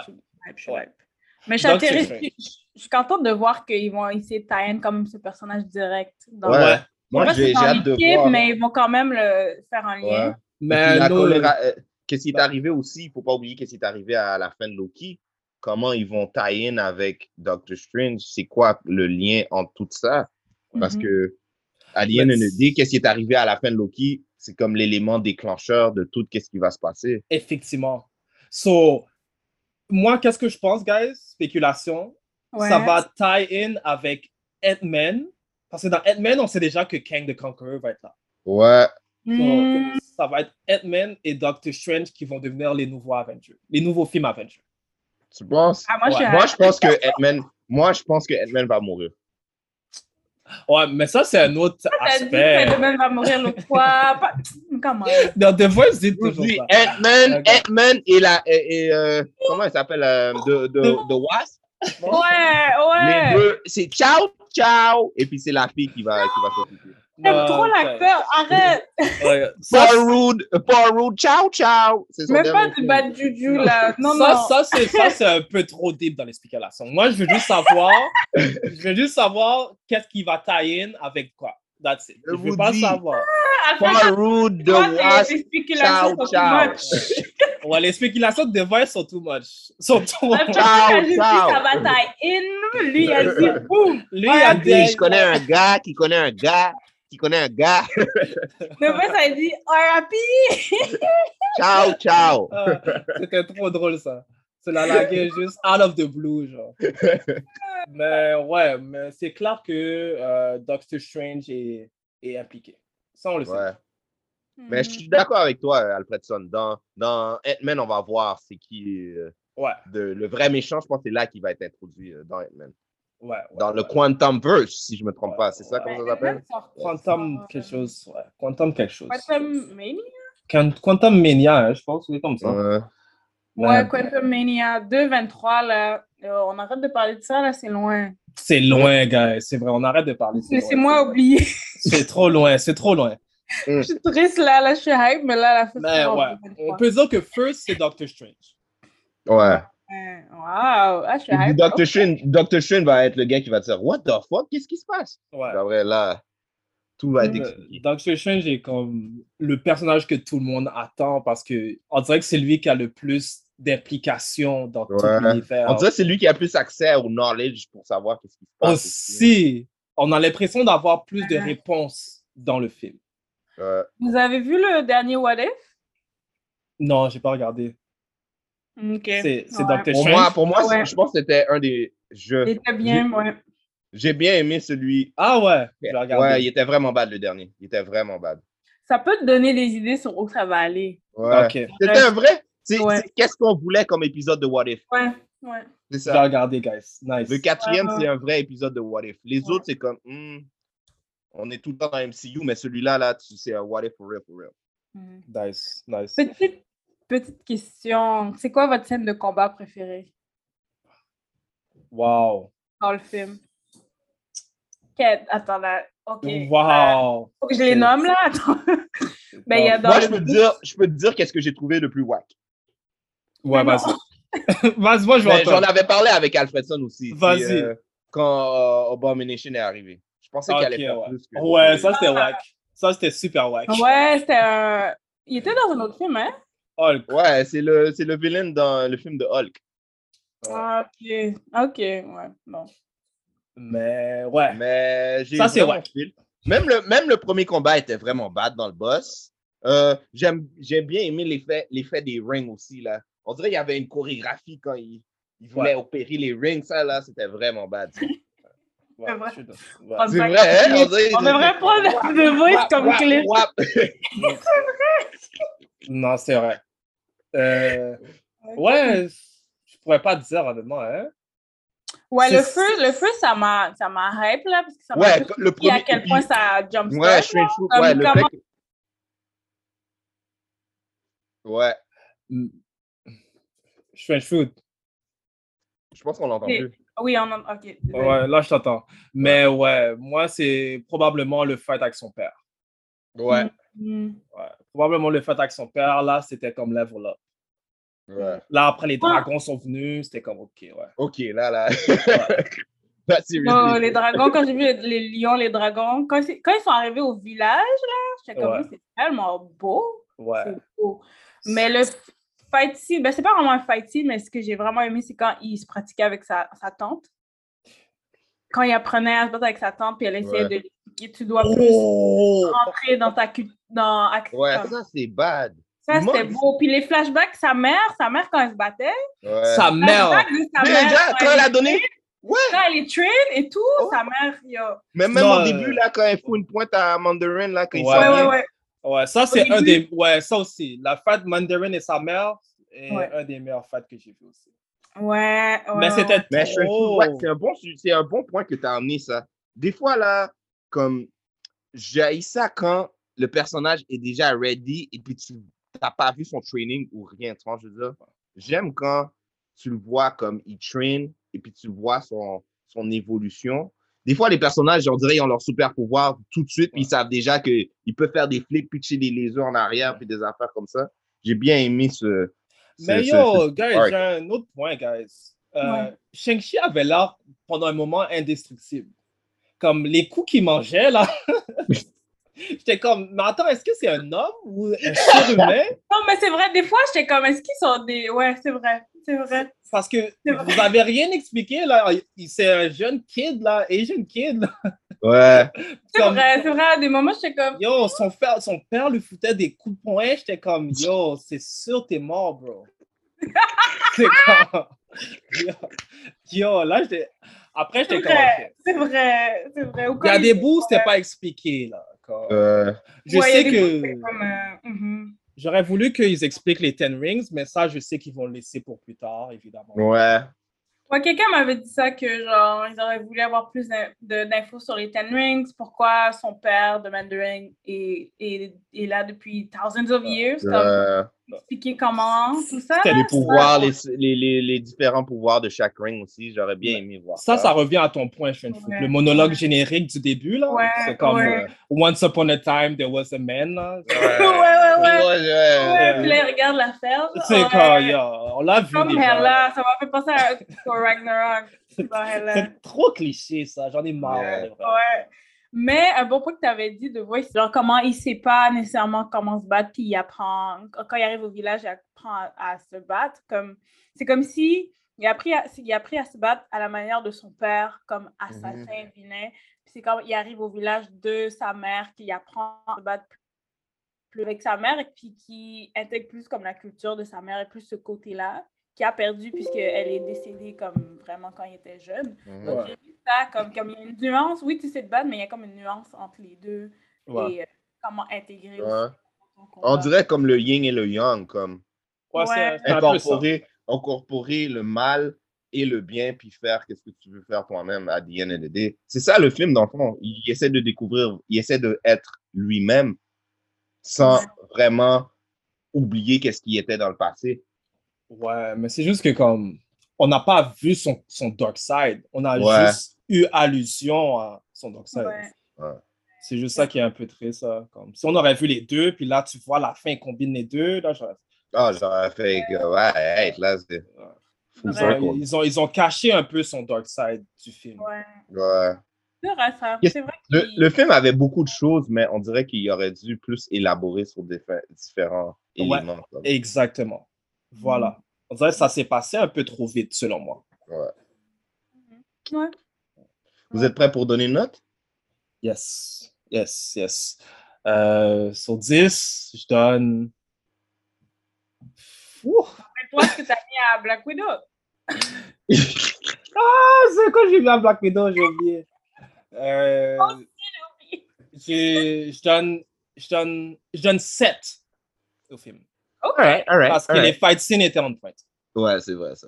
Je. Mais je suis, je- suis contente de voir qu'ils vont essayer de tie-in comme ce personnage direct. Dans Ouais. Moi, j'ai hâte de voir. Mais ils vont quand même le faire un Ouais. lien. Mais euh, qu'est-ce qui est arrivé aussi, il ne faut pas oublier qu'est-ce qui est arrivé à la fin de Loki. Comment ils vont tie-in avec Doctor Strange? C'est quoi le lien entre tout ça? Parce Mhm. que of the day, qu'est-ce qui est arrivé à la fin de Loki? C'est comme l'élément déclencheur de tout qu'est-ce qui va se passer. Effectivement. So, moi, qu'est-ce que je pense, guys? Spéculation. Ouais. Ça va tie-in avec Ant-Man. Parce que dans Ant-Man, on sait déjà que Kang the Conqueror va être là. Ouais. So, Hmm. Ça va être Ant-Man et Doctor Strange qui vont devenir les nouveaux Avengers. Les nouveaux films Avengers. Tu penses? Ah, moi, je Moi, pense que Ant-Man, moi, je pense que va mourir. Ouais, mais ça, c'est un autre que aspect. Spider-Man va mourir l'autre fois. Comment? Dans dit Je vous toujours ça. D'accord. Ant-Man et la, et, et, euh, comment elle s'appelle, euh, de, de, de Wasp? Ouais, Les ouais. deux, c'est ciao, ciao. Et puis c'est la fille qui va, qui va s'occuper. J'aime trop l'acteur. Arrête. ouais, Rude, Paul Rude, ciao, ciao. Même pas du bad juju, là. Non, ça, non. ça, c'est, ça, c'est un peu trop deep dans les spéculations. Moi, je veux juste savoir, je veux juste savoir qu'est-ce qui va tie-in avec quoi. That's it. Je Je veux pas savoir. Paul Rude, tes- Wasp. ciao, sont too ciao. much. Ouais, les spéculations de The Voice sont too much. Sont trop... Alpha, Ciao, a juste dit ciao. ça va tie-in. Lui, il a dit boum. Lui, il a dit... je connais un gars qui connaît un gars qui connaît un gars. Le fait, ça a dit RIP. ciao, ciao. Ah, C'était trop drôle, ça. C'est la laguer juste out of the blue, genre. mais ouais, mais c'est clair que euh, Doctor Strange est, est impliqué. Ça, on le sait. Ouais. Mais je suis d'accord avec toi, Alfredson. Dans, dans Ant-Man, on va voir c'est qui euh, Ouais, de, le vrai méchant. Je pense que c'est là qu'il va être introduit euh, dans Ant-Man. Ouais. ouais, Dans le. Quantum Verse, si je me trompe Ouais, pas. C'est ça ouais. comment ça s'appelle? Quantum quelque chose, ouais. Quantum quelque chose. Quantum Mania? Quan- Quantum Mania, hein, je pense, c'est comme ça. Ouais. Ouais, Ouais. Quantum Mania 223, là. Euh, on arrête de parler de ça, là, c'est loin. C'est loin, gars. C'est vrai, on arrête de parler. c'est loin. Laissez-moi oublier. C'est trop loin, c'est trop loin. Je suis triste, là. Là, je suis hype, mais là, la Mais ouais, on peut dire que first, c'est Doctor Strange. Ouais. Wow. Ah, je suis Et puis hype. Dr. Dr. Strange va être le gars qui va dire What the fuck? Qu'est-ce qui se passe? Ouais. Après, là, tout va être expliqué. Doctor Strange est comme le personnage que tout le monde attend parce que on dirait que c'est lui qui a le plus d'implication dans tout l'univers. On dirait que c'est lui qui a plus accès au knowledge pour savoir qu'est-ce qui se passe. Aussi, on a l'impression d'avoir plus de réponses dans le film. Ouais. Vous avez vu le dernier What If? Non, j'ai pas regardé. C'est Ouais. Doctor Pour moi, pour moi Ouais. je pense que c'était un des jeux. Il était bien, ouais. J'ai bien aimé celui. Ah ouais, je. Ouais, il était vraiment bad le dernier. Il était vraiment bad. Ça peut te donner des idées sur où ça va aller. Ouais. C'était un vrai. Ouais. Qu'est-ce qu'on voulait comme épisode de What If? Ouais, ouais. C'est je vais ça. regarder, guys. Nice. Le quatrième, Ouais, ouais. c'est un vrai épisode de What If. Les Ouais. autres, c'est comme. hmm, on est tout le temps dans MCU, mais celui-là, là, tu- c'est un What If for real, for real. Mhm. Nice, nice. Petite, petite question. C'est quoi votre scène de combat préférée? Wow. dans le film? Quête, attends là. Ok. Euh, Wow. faut que je les nomme là. Attends. Ben, il y a dans Moi, le- je peux te dire, je peux te dire qu'est-ce que j'ai trouvé le plus whack. Ouais, vas-y. vas-y, moi, je vais Mais J'en avais parlé avec Alfredson aussi. Vas-y. euh, quand euh, Abomination est arrivé. Je pensais qu'il allait faire ouais. plus que. Ouais, ça, c'était whack. Ça, c'était super whack. Ouais, c'était un. Il était dans un autre film, hein? Hulk. Ouais, c'est le, c'est le villain dans le film de Hulk. Ah, ok. Ok, ouais. Bon. Mais ouais. Mais j'ai Ça, c'est feel. Même le, même le premier combat était vraiment bad dans le boss. Euh, J'aime j'ai bien aimé l'effet l'effet des rings aussi. Là. On dirait qu'il y avait une chorégraphie quand il, il voulait Ouais. opérer les rings. Ça, là, c'était vraiment bad. Ouais, vrai. je suis d'accord. Ouais. On C'est devrait- vrai, hein? On devrait prendre le voice comme clip. wap. Non, c'est vrai. Euh, ouais, je pourrais pas te dire honnêtement, hein. Ouais, le feu, le feu, ça m'a, ça m'a hype là, parce que ça m'a Ouais, le dit à premier. quel point ça jump Ouais, Strange Fruit, Comme ouais, le comment- que- Ouais, Mm. Strange Fruit. je pense qu'on l'a Et- entendu. Oui, on. Ok. Ouais, là, je t'entends. Mais ouais, moi, c'est probablement le fight avec son père. Ouais, Mm. Ouais. Probablement le fight avec son père, là, c'était comme level up. ouais. Là, après, les Ah. dragons sont venus, c'était comme OK, ouais. Ok, là, là. Là. Non, les dragons, quand j'ai vu les, les lions, les dragons, quand, quand ils sont arrivés au village, là, j'étais comme, Ouais. c'est tellement beau. Ouais. C'est beau. Mais le fight scene, ben, c'est pas vraiment un fight scene, mais ce que j'ai vraiment aimé, c'est quand il se pratiquait avec sa, sa tante. Quand il apprenait à se battre avec sa tante, puis elle essayait Ouais. de lui expliquer, tu dois plus Oh! rentrer dans ta culture. Dans, Ouais, ça, c'est bad. ça, c'était beau. Puis les flashbacks, sa mère, sa mère, quand elle se battait, Ouais. Sa mère! sa Déjà, quand elle a donné. Ouais, quand elle est train et tout, Oh. sa mère, yo. mais même Non, au début, là, quand elle fout une pointe à Mandarin, là, quand il Ouais. s'en Ouais, ouais, ouais. Ouais, ça, c'est un des. Ouais, ça aussi. La fête Mandarin et sa mère est Ouais. un des meilleurs fêtes que j'ai vu aussi. Ouais, ouais. Mais c'était trop. c'est un, bon, un bon point que tu as amené, ça. Des fois, là, comme, j'ai ça quand le personnage est déjà ready et puis tu n'as pas vu son training ou rien. Tu vois, je veux dire, j'aime quand tu le vois comme il train et puis tu vois son, son évolution. Des fois, les personnages, on dirait, ils ont leur super pouvoir tout de suite, puis ils savent déjà qu'ils peuvent faire des flips, pitcher des lasers en arrière, puis des affaires comme ça. J'ai bien aimé ce. Mais ce- yo, ce- guys, j'ai un autre point, guys. Euh, Ouais. Shang-Chi avait l'air pendant un moment indestructible. Comme les coups qu'il mangeait, là. J'étais comme, mais attends, est-ce que c'est un homme ou un surhumain? Non, mais c'est vrai, des fois, j'étais comme, est-ce qu'ils sont des. Ouais, c'est vrai, c'est vrai. Parce que vrai. vous avez rien expliqué, là. Il- C'est un jeune kid, là, Asian kid. là. Ouais. C'est Comme- vrai, c'est vrai, à des moments, j'étais comme. Yo, son père, son père lui foutait des coups de poing. J'étais comme, yo, c'est sûr, t'es mort, bro. c'est comme. Yo, yo, là, j'étais. Après, j'étais comme. c'est vrai, c'est vrai. Il y a des bouts, c'était pas expliqué, là. Euh, Je Ouais, sais que comme, euh, mhm. j'aurais voulu qu'ils expliquent les Ten Rings, mais ça, je sais qu'ils vont le laisser pour plus tard, évidemment. ouais. Ouais, quelqu'un m'avait dit ça, que genre, ils auraient voulu avoir plus d'infos sur les Ten Rings, pourquoi son père de Mandarin est, est, est là depuis thousands of years, comme Euh, expliquer comment, tout ça. Les pouvoirs, les, les, les, les différents pouvoirs de chaque ring aussi, j'aurais bien aimé voir Ça, ça revient à ton point, Shenfu. Ouais. Le monologue générique du début, là. Ouais, c'est comme ouais. euh, Once upon a time, there was a man, là. ouais, ouais, ouais. Ouais, ouais. Ouais, puis là, il regarde la ferme. C'est ouais. comme, yo, on l'a vu Comme. Hella, ça m'a fait penser à au Ragnarok. C'est trop cliché, ça. J'en ai marre. Ouais. Mais un bon point que tu avais dit de Voice, genre comment il sait pas nécessairement comment se battre, puis il apprend, quand il arrive au village, il apprend à, à se battre. Comme, c'est comme si il a, appris à, il a appris à se battre à la manière de son père, comme assassin, vilain. Puis c'est quand il arrive au village de sa mère qu'il apprend à se battre plus- plus avec sa mère et puis qui intègre plus comme la culture de sa mère et plus ce côté-là qui a perdu puisqu'elle est décédée comme vraiment quand il était jeune. Mhm. Donc, j'ai vu ça comme, comme il y a une nuance. Oui, tu sais te battre, mais il y a comme une nuance entre les deux Ouais. et euh, comment intégrer Ouais. aussi On dirait comme le yin et le yang, comme Ouais, c'est incorporer, incorporer le mal et le bien, puis faire qu'est-ce que tu veux faire toi-même à the end of the day. C'est ça le film, dans le fond. Il essaie de découvrir, il essaie d'être lui-même sans Ouais. vraiment oublier qu'est-ce qui était dans le passé. Ouais, mais c'est juste que comme on n'a pas vu son, son dark side, on a Ouais. juste eu allusion à son dark side. Ouais. Ouais. C'est juste ça qui est un peu triste. Ça. Comme, si on aurait vu les deux, puis là tu vois la fin combine les deux, là, j'aurais- Ah, j'aurais fait que, ouais, hey, là, c'est Ouais. circle. ils, ont, ils ont caché un peu son dark side du film. Ouais. Ouais. Ça. Vrai Le, film avait beaucoup de choses, mais on dirait qu'il aurait dû plus élaborer sur des différents Ouais. éléments. comme. Exactement. Voilà. On dirait que ça s'est passé un peu trop vite, selon moi. Ouais. Ouais. Vous êtes prêts pour donner une note? Yes. Yes, yes. Euh, sur 10, je donne. Rappelle-toi ce que tu as mis à Black Widow. Ah, c'est quoi j'ai vu à Black Widow, j'ai oublié. Euh, j'ai- je donne, je donne, je donne 7 au film. OK. alright, Parce que les fight scenes étaient on point. Ouais, c'est vrai ça.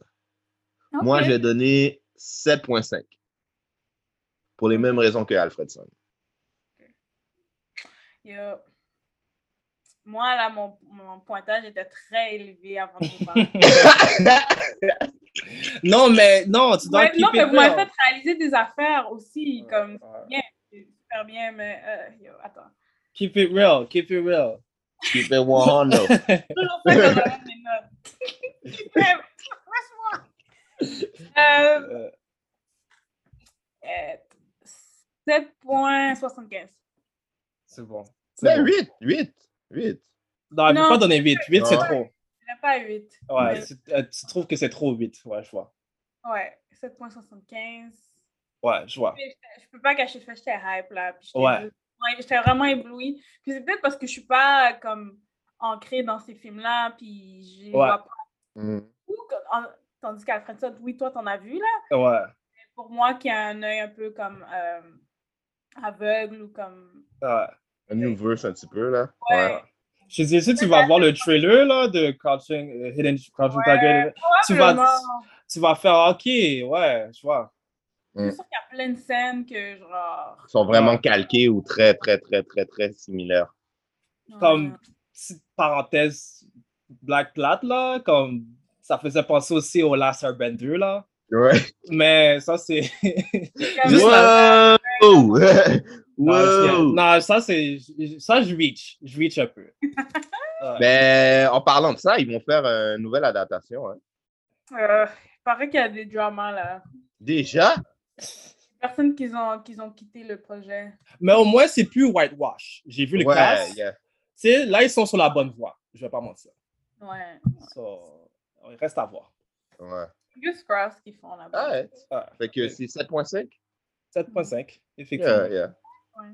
Moi, j'ai donné 7.5. Pour les mêmes raisons que Alfredson. Yo. Moi, là, mon, mon pointage était très élevé avant de vous parler. Non, mais non, tu dois Ouais, keep non, it mais vous m'avez real. fait réaliser des affaires aussi, comme Ouais. bien, c'est super bien, mais euh, yo, attends. Keep it real, keep it real. Keep it 100. Toujours ça quand j'enlève mes notes. Euh, Euh, euh, 7.75. c'est bon. C'est Ben, bon. 8, 8, 8. Non, elle ne peut pas donner 8. 8, c'est trop. N'ai pas 8. Ouais, Mais- euh, tu trouves que c'est trop 8. Ouais, je vois. Ouais, 7.75. Ouais, je vois. Je peux pas cacher le fait que j'étais hype là. Puis j'étais Ouais. j'étais vraiment éblouie. Puis c'est peut-être parce que je suis pas comme ancrée dans ces films-là. Puis les Ouais. pas. Mm. Tandis qu'Alfredson, oui, toi, t'en as vu là. Ouais. Pour moi, qui a un œil un peu comme euh, aveugle ou comme. ouais. Un new verse un petit peu, là. Ouais. Je te dis, si tu vas voir le trailer là, de Crouching, euh, Hidden Crouching Tiger, tu vas, Probablement. tu vas faire OK, ouais, je vois. Je suis sûre qu'il y a plein de scènes que genre. Ils sont vraiment Ouais. calqués ou très, très, très, très, très similaires. Comme, Ouais. petite parenthèse, Black Plat, là, comme, ça faisait penser aussi au Last Airbender, là. Ouais. Mais ça, c'est. Juste Wow! Non, ça, c'est. Ça, je reach. Je reach un peu. Ouais. Ben, en parlant de ça, ils vont faire une nouvelle adaptation. Hein. Euh, il paraît qu'il y a des dramas là. Déjà? Personnes qui ont, qui ont quitté le projet. Mais au moins, c'est plus whitewash. J'ai vu le ouais, cast. yeah. Tu sais, là, ils sont sur la bonne voie. Je vais pas mentir. Ouais. So, il reste à voir. ouais. Just cross qu'ils font là-bas. Alright. Ouais. Fait que c'est 7.5? 7.5, effectivement. Yeah, yeah.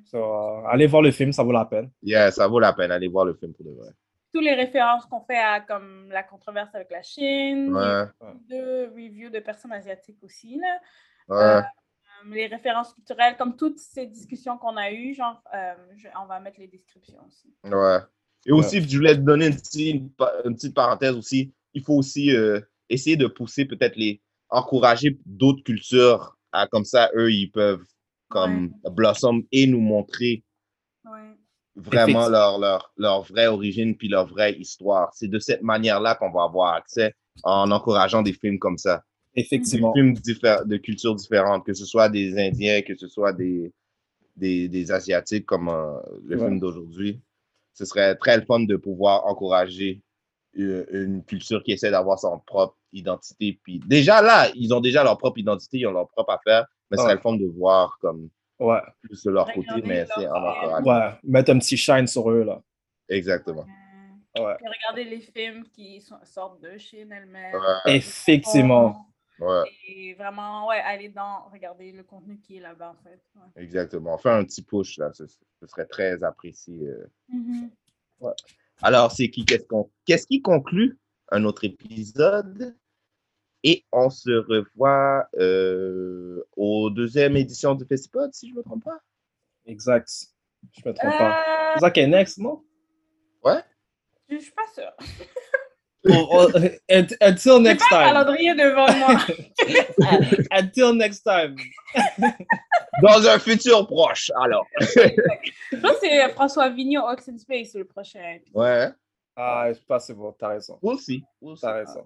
So, euh, allez voir le film, ça vaut la peine. Yeah, ça vaut la peine d'aller voir le film pour de vrai. Tous les références qu'on fait à comme la controverse avec la Chine, Ouais, de reviews de personnes asiatiques aussi là. ouais. Euh, les références culturelles, comme toutes ces discussions qu'on a eues, genre, euh, je- on va mettre les descriptions aussi. Ouais. Et aussi, je voulais te donner une petite, une parenthèse aussi. Il faut aussi euh, essayer de pousser peut-être les. encourager d'autres cultures à comme ça, eux, ils peuvent comme blossom et nous montrer Ouais. vraiment leur, leur, leur vraie origine puis leur vraie histoire. C'est de cette manière-là qu'on va avoir accès en encourageant des films comme ça. Des Effectivement. films diffé- de cultures différentes, que ce soit des Indiens, que ce soit des, des, des Asiatiques comme euh, le Ouais. film d'aujourd'hui. Ce serait très le fun de pouvoir encourager une, une culture qui essaie d'avoir son propre identité. Puis déjà là, ils ont déjà leur propre identité, ils ont leur propre affaire, mais ce serait Ouais. le fun de voir comme Ouais. plus de leur côté, Regardez mais c'est en. Ouais. Mettre un petit shine sur eux, là. Exactement. Ouais. Puis regardez les films qui sont- sortent de chez elle-même. Ouais. Effectivement. Ouais, Et vraiment, ouais, aller dans, regarder le contenu qui est là-bas, en fait. Ouais. exactement. Fais un petit push, là. Ce, ce serait très apprécié. euh. Mhm. Alors, c'est qui? Qu'est-ce qu'on qu'est-ce qui conclut un autre épisode? Et on se revoit euh, aux deuxième édition du festival, si je ne me trompe pas. Exact. Je me trompe pas. Euh, C'est ça qui est next, non? Ouais. je suis pas sûre. Oh, oh, until next pas le time. calendrier devant moi. Until next time. Dans un futur proche, alors. je pense que c'est François Vigneault, Oxen Space, le prochain. Ouais. Ah, je pense que c'est bon, t'as raison. Aussi. T'as raison.